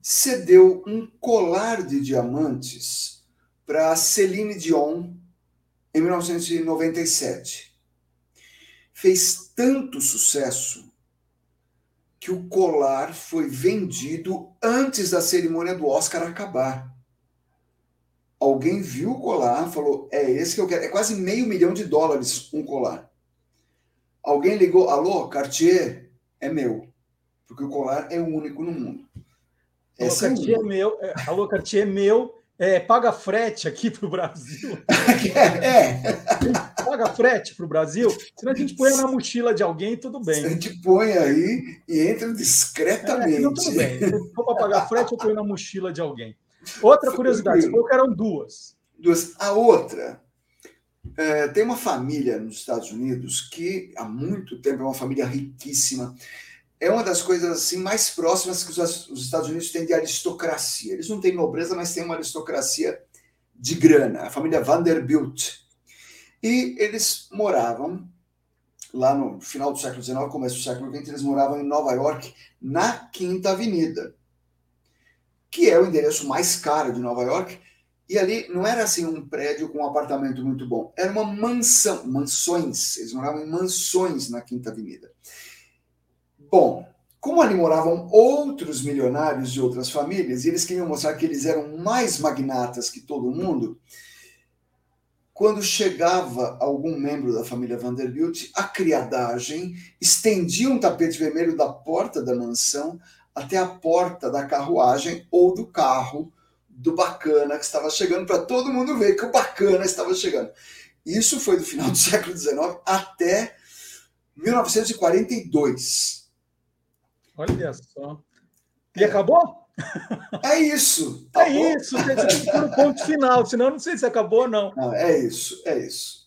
cedeu um colar de diamantes para Celine Dion em 1997 fez tanto sucesso que o colar foi vendido antes da cerimônia do Oscar acabar. Alguém viu o colar, falou: é esse que eu quero. É quase meio milhão de dólares um colar. Alguém ligou: alô, Cartier, é meu. Porque o colar é o único no mundo. Alô, Cartier é, é meu. É, alô, Cartier é meu é, paga frete aqui para o Brasil. é. Paga frete para o Brasil. Senão a gente põe na mochila de alguém tudo bem. A gente põe aí e entra discretamente. É, não, tudo bem. Se for para pagar frete, eu ponho na mochila de alguém. Outra curiosidade, você eram duas. Duas. A outra, é, tem uma família nos Estados Unidos que há muito tempo é uma família riquíssima é uma das coisas assim mais próximas que os, os Estados Unidos têm de aristocracia. Eles não têm nobreza, mas têm uma aristocracia de grana, a família Vanderbilt. E eles moravam lá no final do século XIX, começo do século XX, eles moravam em Nova York, na Quinta Avenida, que é o endereço mais caro de Nova York. E ali não era assim um prédio com um apartamento muito bom, era uma mansão, mansões. Eles moravam em mansões na Quinta Avenida. Bom, como ali moravam outros milionários de outras famílias, e eles queriam mostrar que eles eram mais magnatas que todo mundo, quando chegava algum membro da família Vanderbilt, a criadagem estendia um tapete vermelho da porta da mansão até a porta da carruagem ou do carro do bacana que estava chegando, para todo mundo ver que o bacana estava chegando. Isso foi do final do século XIX até 1942. Olha só. E acabou? É isso. Tá é bom? isso. Você tem o ponto final, senão não sei se acabou ou não. não. É isso, é isso.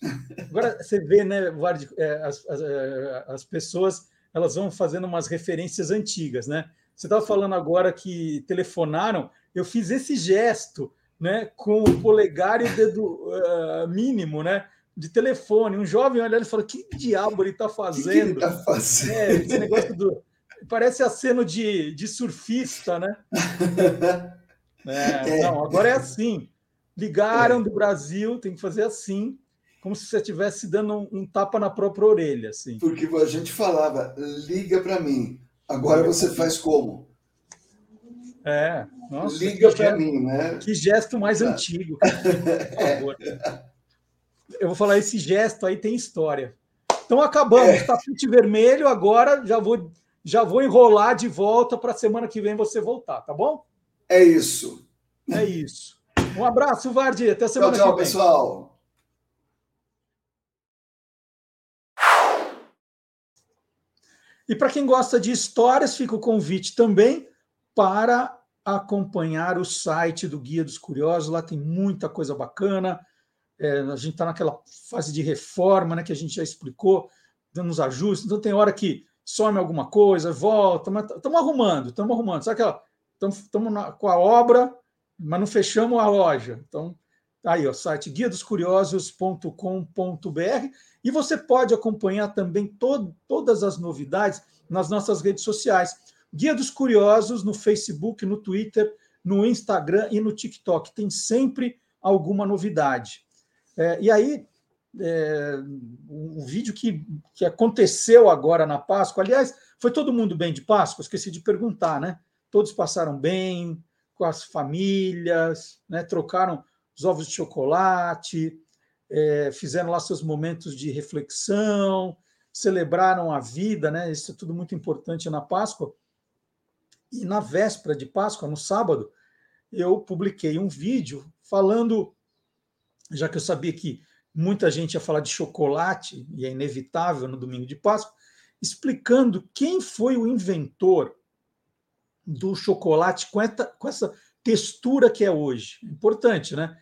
Agora, você vê, né, Vard, é, as, as, é, as pessoas elas vão fazendo umas referências antigas, né? Você estava falando agora que telefonaram, eu fiz esse gesto, né, com o polegar e o dedo uh, mínimo, né, de telefone. Um jovem olha e fala: que diabo ele está fazendo? Que, que ele está fazendo? É, esse negócio do Parece aceno de, de surfista, né? É, é. Não, agora é assim. Ligaram do Brasil, tem que fazer assim, como se você estivesse dando um, um, tapa na própria orelha. Assim. Porque a gente falava, liga para mim. Agora você faz como? É, nossa, liga para mim, né? Que gesto mais é. antigo, por favor. Eu vou falar, esse gesto aí tem história. Então acabamos, é. tapete vermelho, agora já vou já vou enrolar de volta para semana que vem você voltar, tá bom? É isso. É isso. Um abraço, Vardi. Até semana tchau, tchau, que vem. pessoal. E para quem gosta de histórias, fica o convite também para acompanhar o site do Guia dos Curiosos. Lá tem muita coisa bacana. É, a gente está naquela fase de reforma, né, que a gente já explicou, dando os ajustes. Então tem hora que some alguma coisa, volta, mas estamos arrumando, estamos arrumando. Sabe aquela? Estamos com a obra, mas não fechamos a loja. Então, aí, o site guia dos curiosos.com.br e você pode acompanhar também to todas as novidades nas nossas redes sociais. Guia dos Curiosos no Facebook, no Twitter, no Instagram e no TikTok. Tem sempre alguma novidade. É, e aí, é, um vídeo que, que aconteceu agora na Páscoa, aliás, foi todo mundo bem de Páscoa? Esqueci de perguntar, né? Todos passaram bem, com as famílias, né? trocaram os ovos de chocolate, é, fizeram lá seus momentos de reflexão, celebraram a vida, né? Isso é tudo muito importante na Páscoa. E na véspera de Páscoa, no sábado, eu publiquei um vídeo falando, já que eu sabia que muita gente ia falar de chocolate, e é inevitável no domingo de Páscoa, explicando quem foi o inventor do chocolate com essa, com essa textura que é hoje. Importante, né?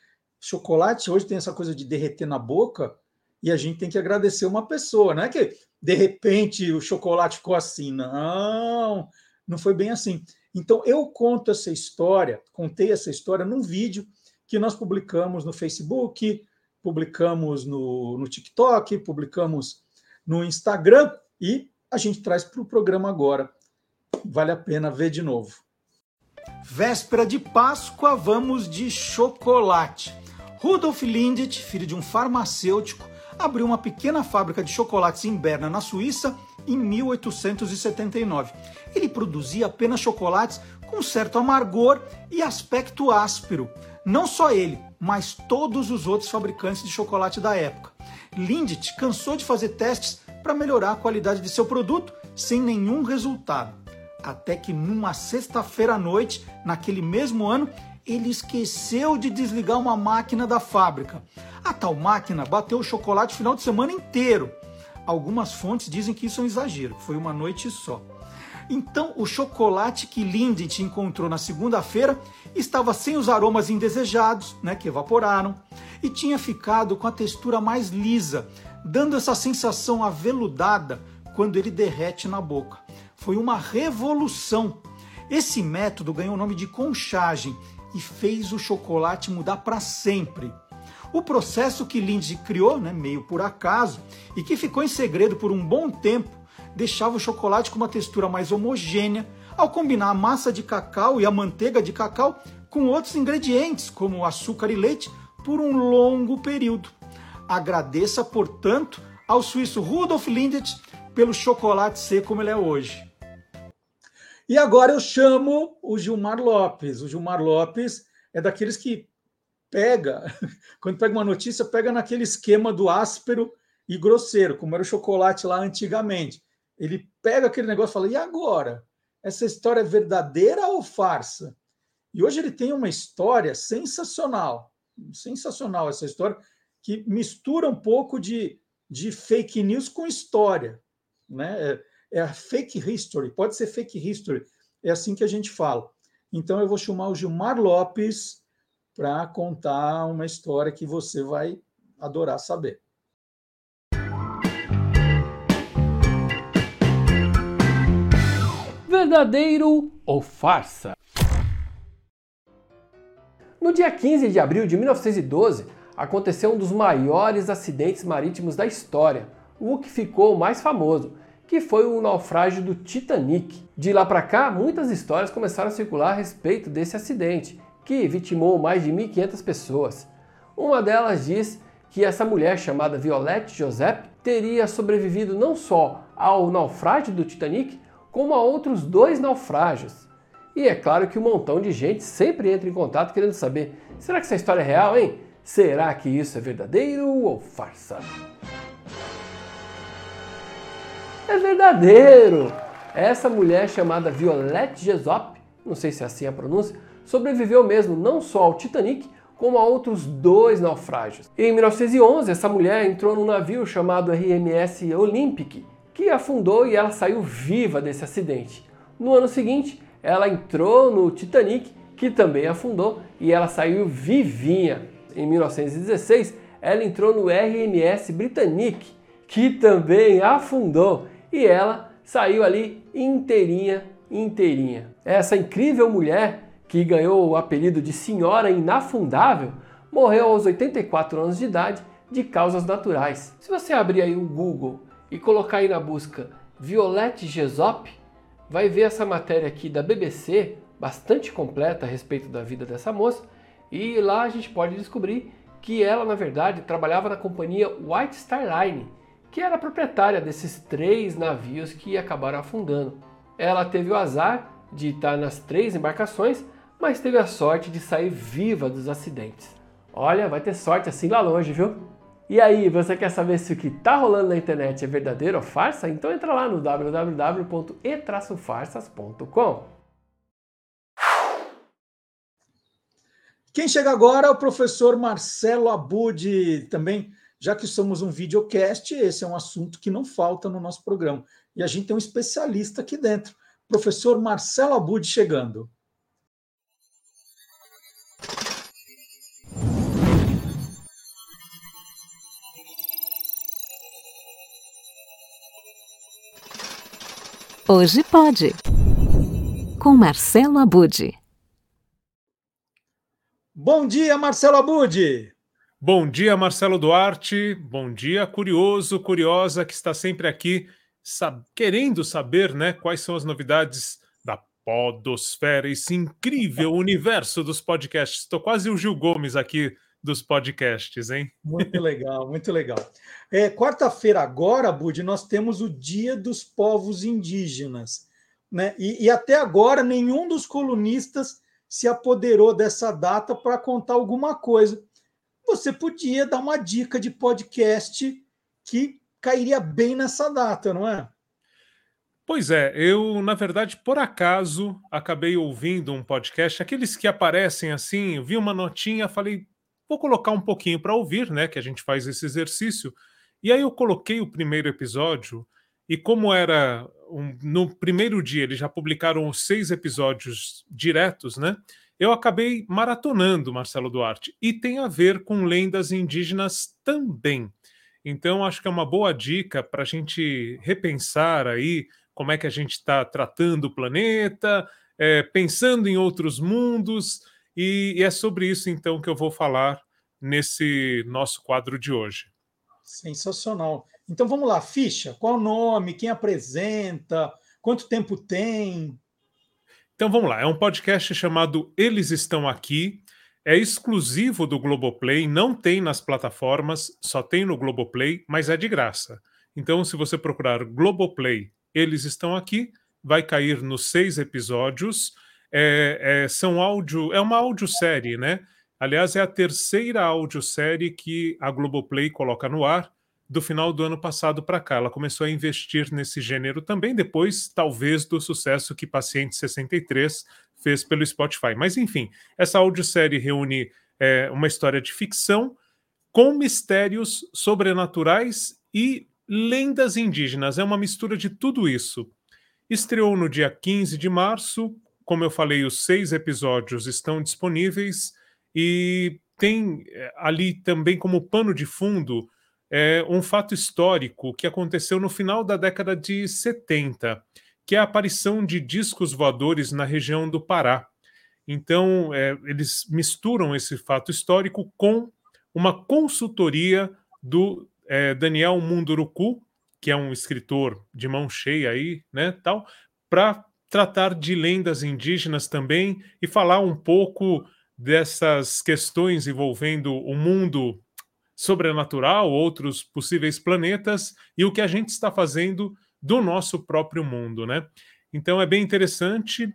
Chocolate hoje tem essa coisa de derreter na boca e a gente tem que agradecer uma pessoa, não é que de repente o chocolate ficou assim, não, não foi bem assim. Então eu conto essa história, contei essa história num vídeo que nós publicamos no Facebook, publicamos no, no TikTok, publicamos no Instagram e a gente traz para o programa agora. Vale a pena ver de novo. Véspera de Páscoa, vamos de chocolate. Rudolf Lindet, filho de um farmacêutico, abriu uma pequena fábrica de chocolates em Berna, na Suíça, em 1879. Ele produzia apenas chocolates com certo amargor e aspecto áspero. Não só ele, mas todos os outros fabricantes de chocolate da época. Lindt cansou de fazer testes para melhorar a qualidade de seu produto sem nenhum resultado. Até que numa sexta-feira à noite, naquele mesmo ano, ele esqueceu de desligar uma máquina da fábrica. A tal máquina bateu o chocolate o final de semana inteiro. Algumas fontes dizem que isso é um exagero, foi uma noite só. Então, o chocolate que Lindt encontrou na segunda-feira estava sem os aromas indesejados, né, que evaporaram, e tinha ficado com a textura mais lisa, dando essa sensação aveludada quando ele derrete na boca. Foi uma revolução. Esse método ganhou o nome de conchagem e fez o chocolate mudar para sempre. O processo que Lindsay criou, né, meio por acaso, e que ficou em segredo por um bom tempo, deixava o chocolate com uma textura mais homogênea, ao combinar a massa de cacau e a manteiga de cacau com outros ingredientes, como açúcar e leite, por um longo período. Agradeça, portanto, ao suíço Rudolf Lindet pelo chocolate ser como ele é hoje. E agora eu chamo o Gilmar Lopes. O Gilmar Lopes é daqueles que pega, quando pega uma notícia, pega naquele esquema do áspero e grosseiro, como era o chocolate lá antigamente. Ele pega aquele negócio e fala: e agora? Essa história é verdadeira ou farsa? E hoje ele tem uma história sensacional, sensacional essa história, que mistura um pouco de, de fake news com história. Né? É, a fake history, pode ser fake history, é assim que a gente fala. Então eu vou chamar o Gilmar Lopes para contar uma história que você vai adorar saber. Verdadeiro ou farsa? No dia 15 de abril de 1912, aconteceu um dos maiores acidentes marítimos da história, o que ficou mais famoso, que foi o naufrágio do Titanic. De lá para cá, muitas histórias começaram a circular a respeito desse acidente, que vitimou mais de 1.500 pessoas. Uma delas diz que essa mulher chamada Violette Joseph teria sobrevivido não só ao naufrágio do Titanic, como a outros dois naufrágios. E é claro que um montão de gente sempre entra em contato querendo saber: será que essa história é real, hein? Será que isso é verdadeiro ou farsa? É verdadeiro! Essa mulher chamada Violette Jessop, não sei se é assim a pronúncia, sobreviveu mesmo não só ao Titanic, como a outros dois naufrágios. Em 1911, essa mulher entrou num navio chamado RMS Olympic, que afundou e ela saiu viva desse acidente. No ano seguinte, ela entrou no Titanic, que também afundou, e ela saiu vivinha. Em 1916, ela entrou no RMS Britannic, que também afundou, e ela saiu ali inteirinha, inteirinha. Essa incrível mulher que ganhou o apelido de Senhora Inafundável, morreu aos 84 anos de idade de causas naturais. Se você abrir aí o Google e colocar aí na busca Violette Gesop, vai ver essa matéria aqui da BBC, bastante completa a respeito da vida dessa moça, e lá a gente pode descobrir que ela, na verdade, trabalhava na companhia White Star Line, que era proprietária desses três navios que acabaram afundando. Ela teve o azar de estar nas três embarcações, mas teve a sorte de sair viva dos acidentes. Olha, vai ter sorte assim lá longe, viu? E aí, você quer saber se o que está rolando na internet é verdadeiro ou farsa? Então entra lá no www.e-farsas.com. Quem chega agora é o professor Marcelo Abud, também, já que somos um videocast, esse é um assunto que não falta no nosso programa. E a gente tem um especialista aqui dentro, professor Marcelo Abud chegando. Hoje pode. Com Marcelo Abud. Bom dia, Marcelo Abud. Bom dia, Marcelo Duarte. Bom dia, curioso, curiosa que está sempre aqui sab querendo saber, né, quais são as novidades da podosfera, esse incrível universo dos podcasts. Estou quase o Gil Gomes aqui dos podcasts, hein? Muito legal, muito legal. É, Quarta-feira agora, Bud, nós temos o Dia dos Povos Indígenas. Né? E, e até agora nenhum dos colunistas se apoderou dessa data para contar alguma coisa. Você podia dar uma dica de podcast que cairia bem nessa data, não é? Pois é, eu, na verdade, por acaso, acabei ouvindo um podcast, aqueles que aparecem assim, vi uma notinha, falei, vou colocar um pouquinho para ouvir, né? Que a gente faz esse exercício. E aí eu coloquei o primeiro episódio, e como era um, no primeiro dia eles já publicaram os seis episódios diretos, né? Eu acabei maratonando Marcelo Duarte e tem a ver com lendas indígenas também. Então acho que é uma boa dica para a gente repensar aí como é que a gente está tratando o planeta, é, pensando em outros mundos e, e é sobre isso então que eu vou falar nesse nosso quadro de hoje. Sensacional. Então vamos lá, ficha. Qual o nome? Quem apresenta? Quanto tempo tem? Então vamos lá. É um podcast chamado Eles Estão Aqui. É exclusivo do Globoplay, não tem nas plataformas, só tem no Globoplay, mas é de graça. Então, se você procurar Globoplay, Eles Estão Aqui, vai cair nos seis episódios. É, é, são áudio, é uma audiosérie, né? Aliás, é a terceira audiosérie que a Globoplay coloca no ar do final do ano passado para cá. Ela começou a investir nesse gênero também, depois, talvez, do sucesso que Paciente 63 fez pelo Spotify. Mas, enfim, essa audiosérie reúne é, uma história de ficção com mistérios sobrenaturais e lendas indígenas. É uma mistura de tudo isso. Estreou no dia 15 de março. Como eu falei, os seis episódios estão disponíveis e tem é, ali também como pano de fundo é, um fato histórico que aconteceu no final da década de 70, que é a aparição de discos voadores na região do Pará. Então, é, eles misturam esse fato histórico com uma consultoria do é, Daniel Munduruku, que é um escritor de mão cheia aí, né, tal, para tratar de lendas indígenas também e falar um pouco dessas questões envolvendo o mundo sobrenatural, outros possíveis planetas e o que a gente está fazendo do nosso próprio mundo, né? Então é bem interessante.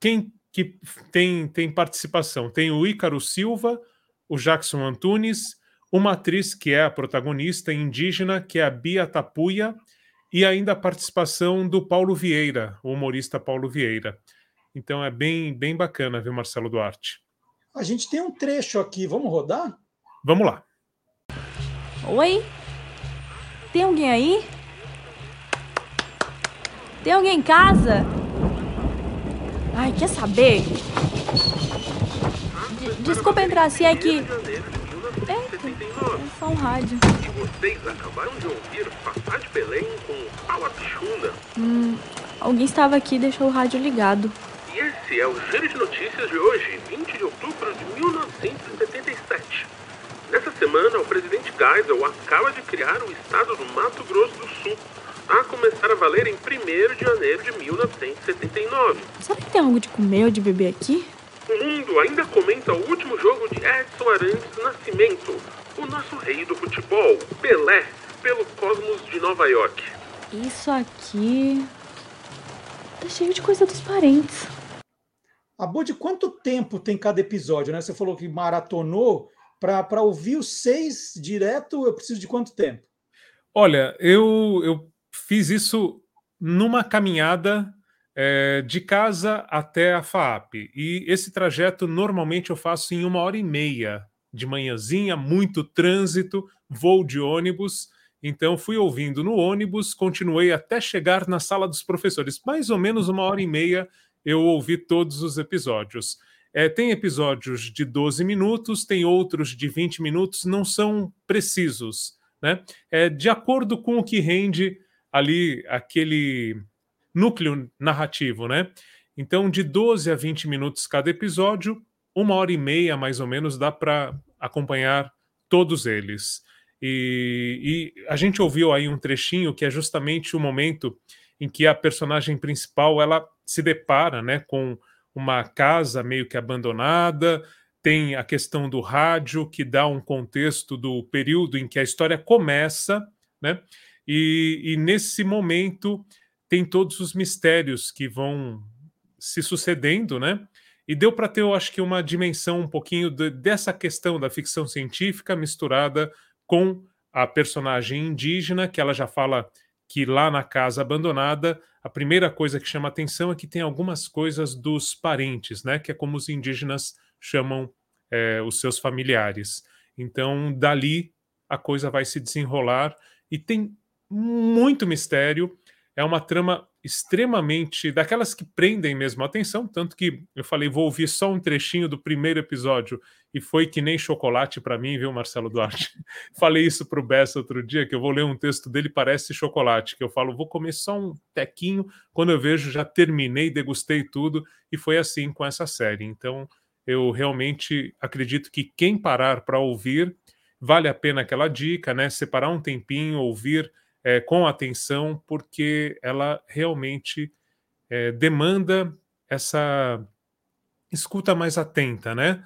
Quem que tem, tem participação? Tem o Ícaro Silva, o Jackson Antunes, uma atriz que é a protagonista indígena, que é a Bia Tapuia, e ainda a participação do Paulo Vieira, o humorista Paulo Vieira. Então é bem, bem bacana, viu, Marcelo Duarte? A gente tem um trecho aqui, vamos rodar? Vamos lá. Oi? Tem alguém aí? Tem alguém em casa? Ai, quer saber? D Desculpa entrar assim, é que. É, é só um rádio. E vocês acabaram de ouvir Passar de Belém com Fala Pichunda. Hum, alguém estava aqui e deixou o rádio ligado. E esse é o Giro de Notícias de hoje, 20 de outubro de 1975. Geisel acaba de criar o estado do Mato Grosso do Sul, a começar a valer em 1 de janeiro de 1979. Será que tem algo de comer ou de beber aqui? O mundo ainda comenta o último jogo de Edson Arantes Nascimento, o nosso rei do futebol, Pelé, pelo Cosmos de Nova York. Isso aqui. Tá cheio de coisa dos parentes. Abud, de quanto tempo tem cada episódio? Né? Você falou que maratonou. Para ouvir os seis direto, eu preciso de quanto tempo? Olha, eu, eu fiz isso numa caminhada é, de casa até a FAP. E esse trajeto normalmente eu faço em uma hora e meia de manhãzinha, muito trânsito, voo de ônibus. Então fui ouvindo no ônibus, continuei até chegar na sala dos professores. Mais ou menos uma hora e meia eu ouvi todos os episódios. É, tem episódios de 12 minutos, tem outros de 20 minutos, não são precisos. Né? É de acordo com o que rende ali aquele núcleo narrativo. Né? Então, de 12 a 20 minutos cada episódio, uma hora e meia mais ou menos dá para acompanhar todos eles. E, e, a gente ouviu aí um trechinho que é justamente o momento em que a personagem principal ela se depara né, com uma casa meio que abandonada, tem a questão do rádio, que dá um contexto do período em que a história começa, né? E, e nesse momento tem todos os mistérios que vão se sucedendo, né? E deu para ter, eu acho que, uma dimensão um pouquinho de, dessa questão da ficção científica misturada com a personagem indígena, que ela já fala que lá na casa abandonada, a primeira coisa que chama atenção é que tem algumas coisas dos parentes, né? Que é como os indígenas chamam é, os seus familiares. Então, dali a coisa vai se desenrolar e tem muito mistério. É uma trama extremamente daquelas que prendem mesmo a atenção, tanto que eu falei, vou ouvir só um trechinho do primeiro episódio e foi que nem chocolate para mim, viu, Marcelo Duarte? falei isso para o Bessa outro dia, que eu vou ler um texto dele, parece chocolate, que eu falo, vou comer só um tequinho, quando eu vejo já terminei, degustei tudo, e foi assim com essa série. Então, eu realmente acredito que quem parar para ouvir, vale a pena aquela dica, né? Separar um tempinho, ouvir é, com atenção, porque ela realmente é, demanda essa escuta mais atenta, né?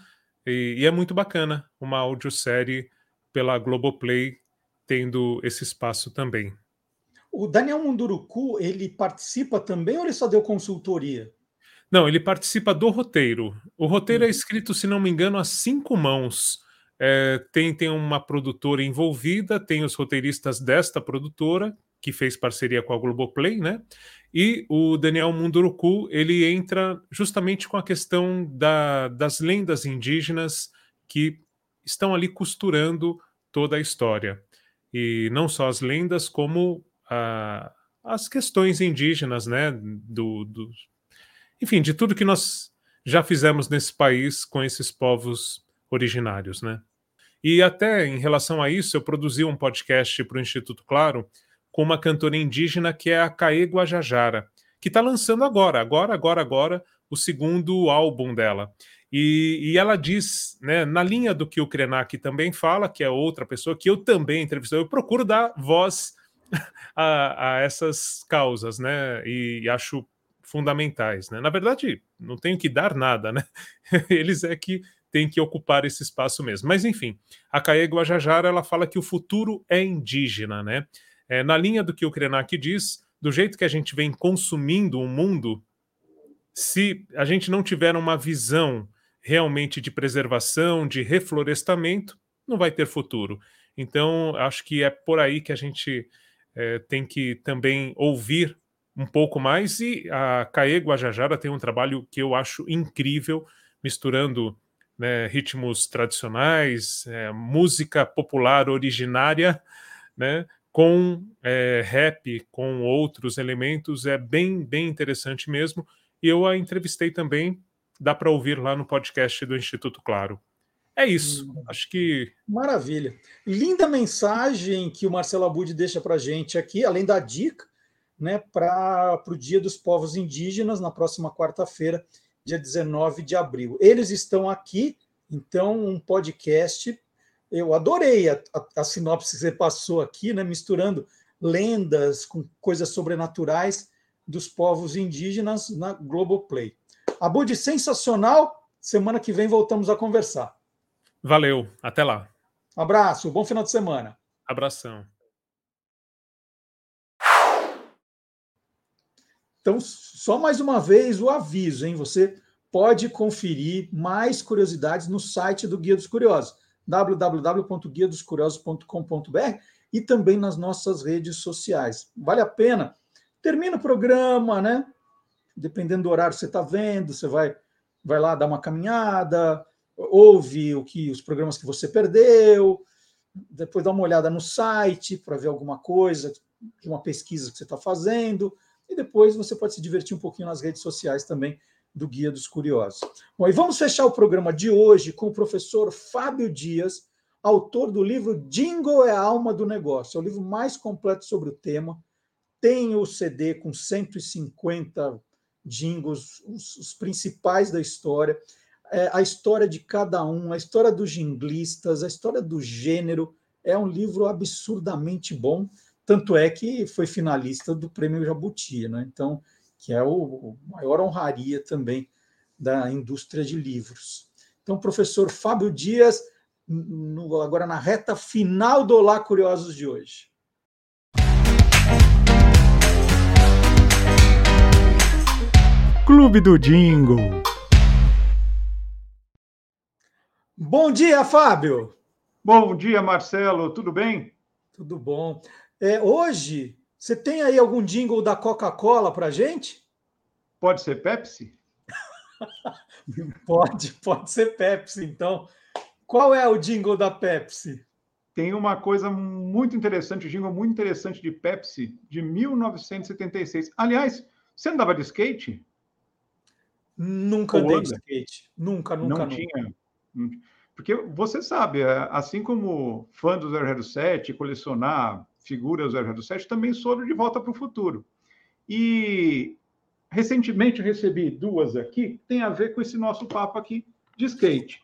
E, e, é muito bacana uma audiosérie pela Globoplay tendo esse espaço também. O Daniel Munduruku, ele participa também ou ele só deu consultoria? Não, ele participa do roteiro. O roteiro é uhum. escrito, se não me engano, a cinco mãos. É, tem, tem uma produtora envolvida, tem os roteiristas desta produtora, que fez parceria com a Globoplay, né? E o Daniel Munduruku, ele entra justamente com a questão da, das lendas indígenas que estão ali costurando toda a história. E não só as lendas, como a, as questões indígenas, né? Do, do, enfim, de tudo que nós já fizemos nesse país com esses povos originários, né? E até em relação a isso, eu produzi um podcast para o Instituto Claro com uma cantora indígena que é a Caê Guajajara, que está lançando agora, agora, agora, agora, o segundo álbum dela. E, e, ela diz, né, na linha do que o Krenak também fala, que é outra pessoa que eu também entrevistei, eu procuro dar voz a, a essas causas, né, e, e, acho fundamentais, né. Na verdade, não tenho que dar nada, né, eles é que tem que ocupar esse espaço mesmo. Mas enfim, a Caê Guajajara ela fala que o futuro é indígena, né? É, na linha do que o Krenak diz, do jeito que a gente vem consumindo o mundo, se a gente não tiver uma visão realmente de preservação, de reflorestamento, não vai ter futuro. Então, acho que é por aí que a gente é, tem que também ouvir um pouco mais. E a Caê Guajajara tem um trabalho que eu acho incrível, misturando né, ritmos tradicionais, é, música popular originária, né, com é, rap, com outros elementos, é bem, bem interessante mesmo. E eu a entrevistei também, dá para ouvir lá no podcast do Instituto Claro. É isso, hum. acho que. Maravilha. Linda mensagem que o Marcelo Abud deixa para gente aqui, além da dica, né, para o Dia dos Povos Indígenas, na próxima quarta-feira, dia 19 de abril. Eles estão aqui, então, um podcast eu adorei a, a, a sinopse que você passou aqui, né, misturando lendas com coisas sobrenaturais dos povos indígenas na Globoplay. Abud, sensacional. Semana que vem voltamos a conversar. Valeu, até lá. Abraço, bom final de semana. Abração. Então, só mais uma vez o aviso, hein? Você pode conferir mais curiosidades no site do Guia dos Curiosos, www.guiadoscuriosos.com.br e também nas nossas redes sociais. Vale a pena. Termina o programa, né? Dependendo do horário que você está vendo, você vai, vai lá dar uma caminhada, ouve o que os programas que você perdeu, depois dá uma olhada no site para ver alguma coisa de uma pesquisa que você está fazendo, e depois você pode se divertir um pouquinho nas redes sociais também do Guia dos Curiosos. Bom, e vamos fechar o programa de hoje com o professor Fábio Dias, autor do livro Jingle é a Alma do Negócio. É o livro mais completo sobre o tema. Tem o CD com 150 jingles, os, os principais da história. É, a história de cada um, a história dos jinglistas, a história do gênero. É um livro absurdamente bom. Tanto é que foi finalista do Prêmio Jabuti, né? Então, que é o, maior honraria também da indústria de livros. Então, professor Fábio Dias, no, agora na reta final do Olá Curiosos de hoje. Clube do Jingle. Bom dia, Fábio. Bom dia, Marcelo. Tudo bem? Tudo bom. É, hoje, você tem aí algum jingle da Coca-Cola para gente? Pode ser Pepsi? pode, pode ser Pepsi, então. Qual é o jingle da Pepsi? Tem uma coisa muito interessante, um jingle muito interessante de Pepsi, de 1976. Aliás, você andava de skate? Nunca Ou andei de skate. Nunca, nunca, Não nunca. tinha. Porque você sabe, é, assim como fã do 007, colecionar figuras do 007, também sou de Volta para o Futuro. E recentemente recebi duas aqui, que tem a ver com esse nosso papo aqui de skate.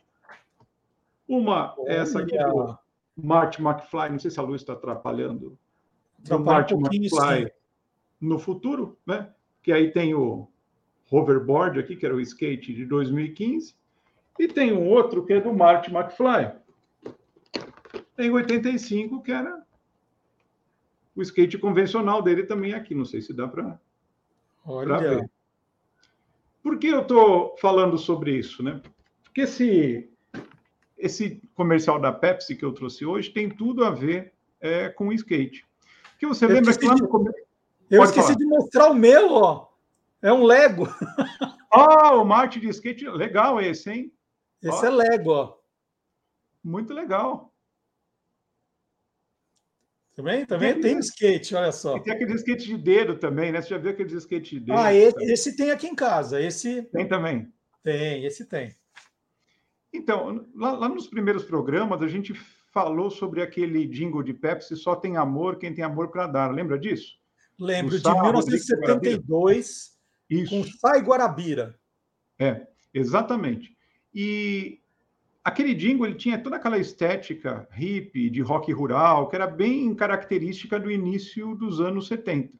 Uma, Olha. essa aqui do Marty McFly, não sei se a luz está atrapalhando. Do Marty um McFly no futuro, né? Que aí tem o hoverboard aqui, que era o skate de 2015, e tem um outro que é do Marty McFly. Tem 85, que era o skate convencional dele também aqui. Não sei se dá para ver. Por que eu estou falando sobre isso? Né? Porque esse, esse comercial da Pepsi que eu trouxe hoje tem tudo a ver é, com o skate. Que você eu lembra que lá no começo. Eu Pode esqueci falar. de mostrar o meu, ó. É um Lego. Ah, oh, o Marte de skate, legal esse, hein? Esse ó. é Lego, ó. Muito legal. Também, também tem, tem skate, olha só. E tem aquele skate de dedo também, né? Você já viu aquele skate de dedo? Ah, esse, esse, tem aqui em casa. Esse tem também. Tem, esse tem. Então, lá, lá, nos primeiros programas, a gente falou sobre aquele jingle de Pepsi, só tem amor quem tem amor para dar. Lembra disso? Lembro, de 1972, Isso. com Sai Guarabira. É, exatamente. E aquele jingle ele tinha toda aquela estética hippie, de rock rural, que era bem característica do início dos anos 70.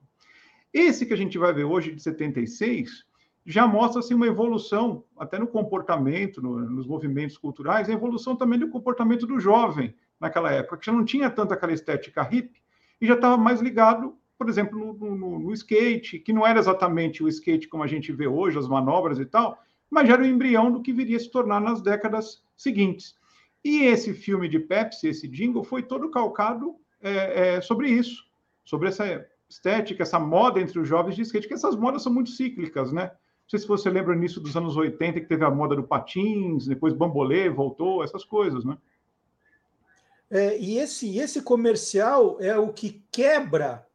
Esse que a gente vai ver hoje, de 76, já mostra assim, uma evolução, até no comportamento, no, nos movimentos culturais, a evolução também do comportamento do jovem naquela época, que já não tinha tanta aquela estética hippie e já estava mais ligado, por exemplo, no, no, no skate, que não era exatamente o skate como a gente vê hoje, as manobras e tal, mas era o embrião do que viria a se tornar nas décadas seguintes. E esse filme de Pepsi, esse jingle, foi todo calcado é, é, sobre isso, sobre essa estética, essa moda entre os jovens de skate, que essas modas são muito cíclicas, né? Não sei se você lembra início dos anos 80 que teve a moda do patins, depois bambolê voltou, essas coisas, né? É, e esse, esse comercial é o que quebra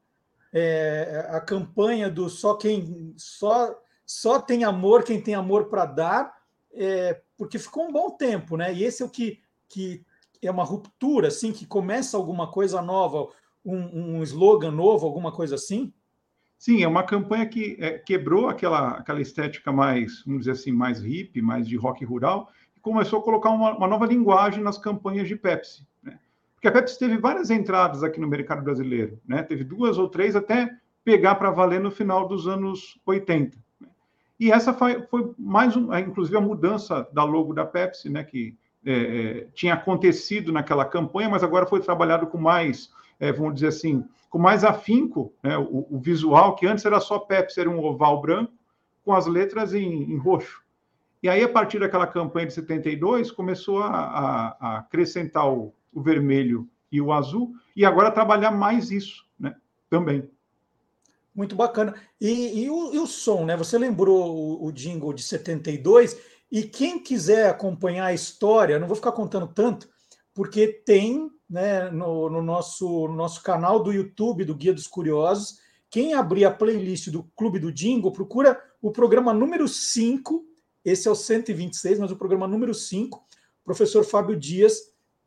é, a campanha do só quem só só tem amor quem tem amor para dar, é, porque ficou um bom tempo, né? E esse é o que, que é uma ruptura, assim, que começa alguma coisa nova, um, um slogan novo, alguma coisa assim? Sim, é uma campanha que é, quebrou aquela, aquela estética mais, vamos dizer assim, mais hippie, mais de rock rural, e começou a colocar uma, uma nova linguagem nas campanhas de Pepsi. Né? Porque a Pepsi teve várias entradas aqui no mercado brasileiro, né? teve duas ou três até pegar para valer no final dos anos 80. E essa foi, foi mais, um, inclusive, a mudança da logo da Pepsi, né? que é, é, tinha acontecido naquela campanha, mas agora foi trabalhado com mais, é, vamos dizer assim, com mais afinco, né? o, o, visual, que antes era só Pepsi, era um oval branco, com as letras em, em roxo. E aí, a partir daquela campanha de 72, começou a, a, a acrescentar o, o, vermelho e o azul, e agora trabalhar mais isso né? também. Muito bacana. E, e, o, e o, som, né? Você lembrou o, o jingle de 72, e quem quiser acompanhar a história, não vou ficar contando tanto, porque tem né, no, no nosso, no nosso canal do YouTube do Guia dos Curiosos. Quem abrir a playlist do Clube do Jingle, procura o programa número 5. Esse é o 126, mas o programa número 5. O professor Fábio Dias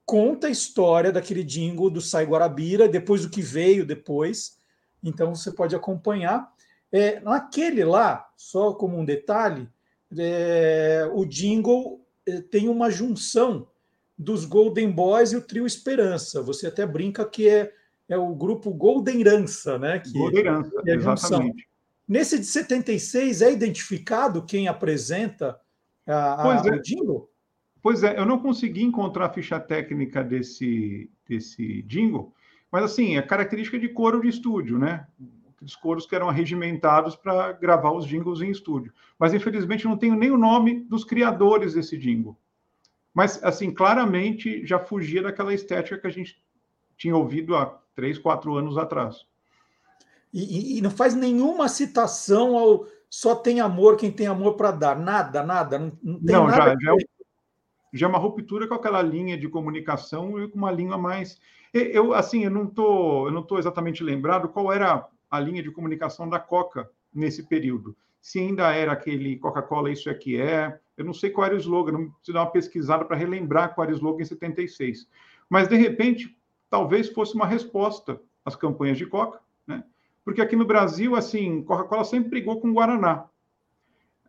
conta a história daquele jingle do Sai Guarabira, depois do que veio depois. Então você pode acompanhar. É, naquele lá, só como um detalhe, é, o jingle é, tem uma junção dos Golden Boys e o Trio Esperança. Você até brinca que é, é o grupo Golden Herança, né? Que, Golden Herança, é exatamente. Nesse de 76 é identificado quem apresenta a, pois a, é. o jingle? Pois é, eu não consegui encontrar a ficha técnica desse, desse jingle, mas assim, é característica de coro de estúdio, né? aqueles coros que eram arregimentados para gravar os jingles em estúdio. Mas, infelizmente, não tenho nem o nome dos criadores desse jingle. Mas, assim, claramente já fugia daquela estética que a gente tinha ouvido há três, quatro anos atrás. E, e não faz nenhuma citação ao só tem amor quem tem amor para dar. Nada, nada. Não, não, não nada já, já, é, já é uma ruptura com aquela linha de comunicação e com uma língua mais. Eu, assim, eu não tô, eu não tô exatamente lembrado qual era a linha de comunicação da Coca nesse período. Se ainda era aquele Coca-Cola, isso é que é. Eu não sei qual era o slogan, não preciso dar uma pesquisada para relembrar qual era o slogan em 76. Mas, de repente, talvez fosse uma resposta às campanhas de Coca, né? Porque aqui no Brasil, assim, Coca-Cola sempre brigou com Guaraná.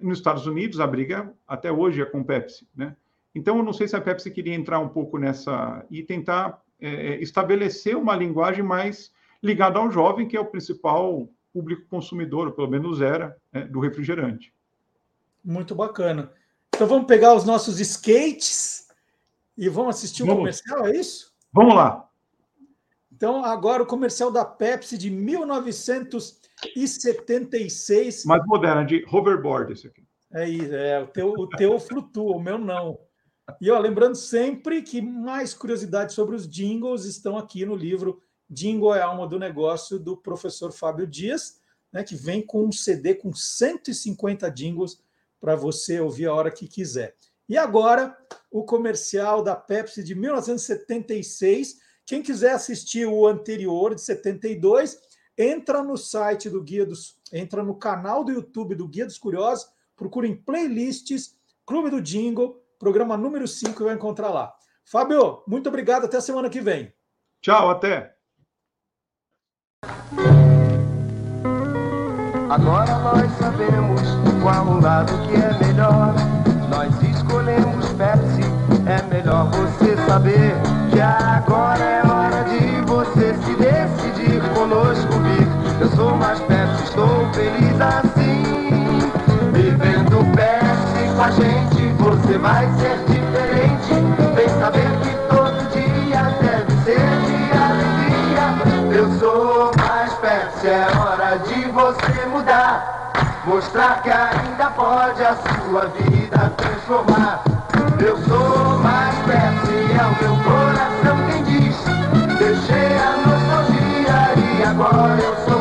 Nos Estados Unidos, a briga até hoje é com Pepsi, né? Então, eu não sei se a Pepsi queria entrar um pouco nessa e tentar é, estabelecer uma linguagem mais ligado ao jovem, que é o principal público consumidor, ou pelo menos era, né, do refrigerante. Muito bacana. Então vamos pegar os nossos skates e vamos assistir o um comercial, é isso? Vamos lá. Então, agora o comercial da Pepsi de 1976. Mais moderna, de hoverboard esse aqui. É isso, é, o teu, o teu flutua, o meu não. E ó, lembrando sempre que mais curiosidades sobre os jingles estão aqui no livro Jingle é a alma do negócio do professor Fábio Dias, né, que vem com um CD com 150 jingles para você ouvir a hora que quiser. E agora, o comercial da Pepsi de 1976. Quem quiser assistir o anterior, de 72, entra no site do Guia dos. entra no canal do YouTube do Guia dos Curiosos, procurem playlists, Clube do Jingle, programa número 5 e vai encontrar lá. Fábio, muito obrigado, até a semana que vem. Tchau, até. Agora nós sabemos qual o lado que é melhor. Nós escolhemos Pepsi, é melhor você saber que agora é hora de você se decidir conosco vir. Eu sou mais Pepsi, você vai ser diferente. Vem saber que todo dia deve ser de alegria. Eu sou mais Pepsi, é hora de você mudar. Mostrar que ainda pode a sua vida transformar. Eu sou mais Pepsi, é o meu coração quem diz. Deixei a nostalgia e agora eu sou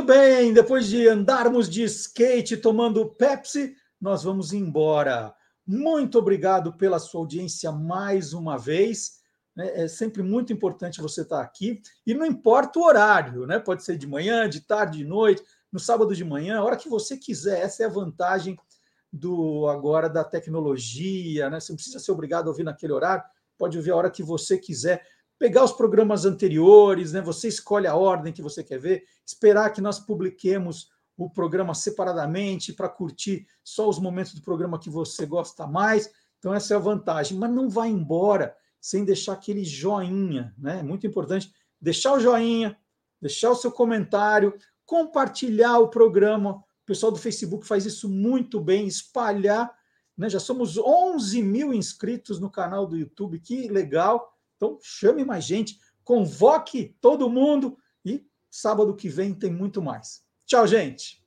Muito bem, depois de andarmos de skate tomando Pepsi, nós vamos embora. Muito obrigado pela sua audiência mais uma vez. né? É sempre muito importante você estar aqui. E não importa o horário, né? Pode ser de manhã, de tarde, de noite, no sábado de manhã, a hora que você quiser. Essa é a vantagem do agora da tecnologia, né? Você não precisa ser obrigado a ouvir naquele horário, pode ouvir a hora que você quiser. Pegar os programas anteriores, né? Você escolhe a ordem que você quer ver, esperar que nós publiquemos o programa separadamente para curtir só os momentos do programa que você gosta mais. Então, essa é a vantagem. Mas não vai embora sem deixar aquele joinha, né? É muito importante deixar o joinha, deixar o seu comentário, compartilhar o programa. O pessoal do Facebook faz isso muito bem, espalhar. Né? Já somos 11 mil inscritos no canal do YouTube, que legal. Então, chame mais gente, convoque todo mundo e sábado que vem tem muito mais. Tchau, gente!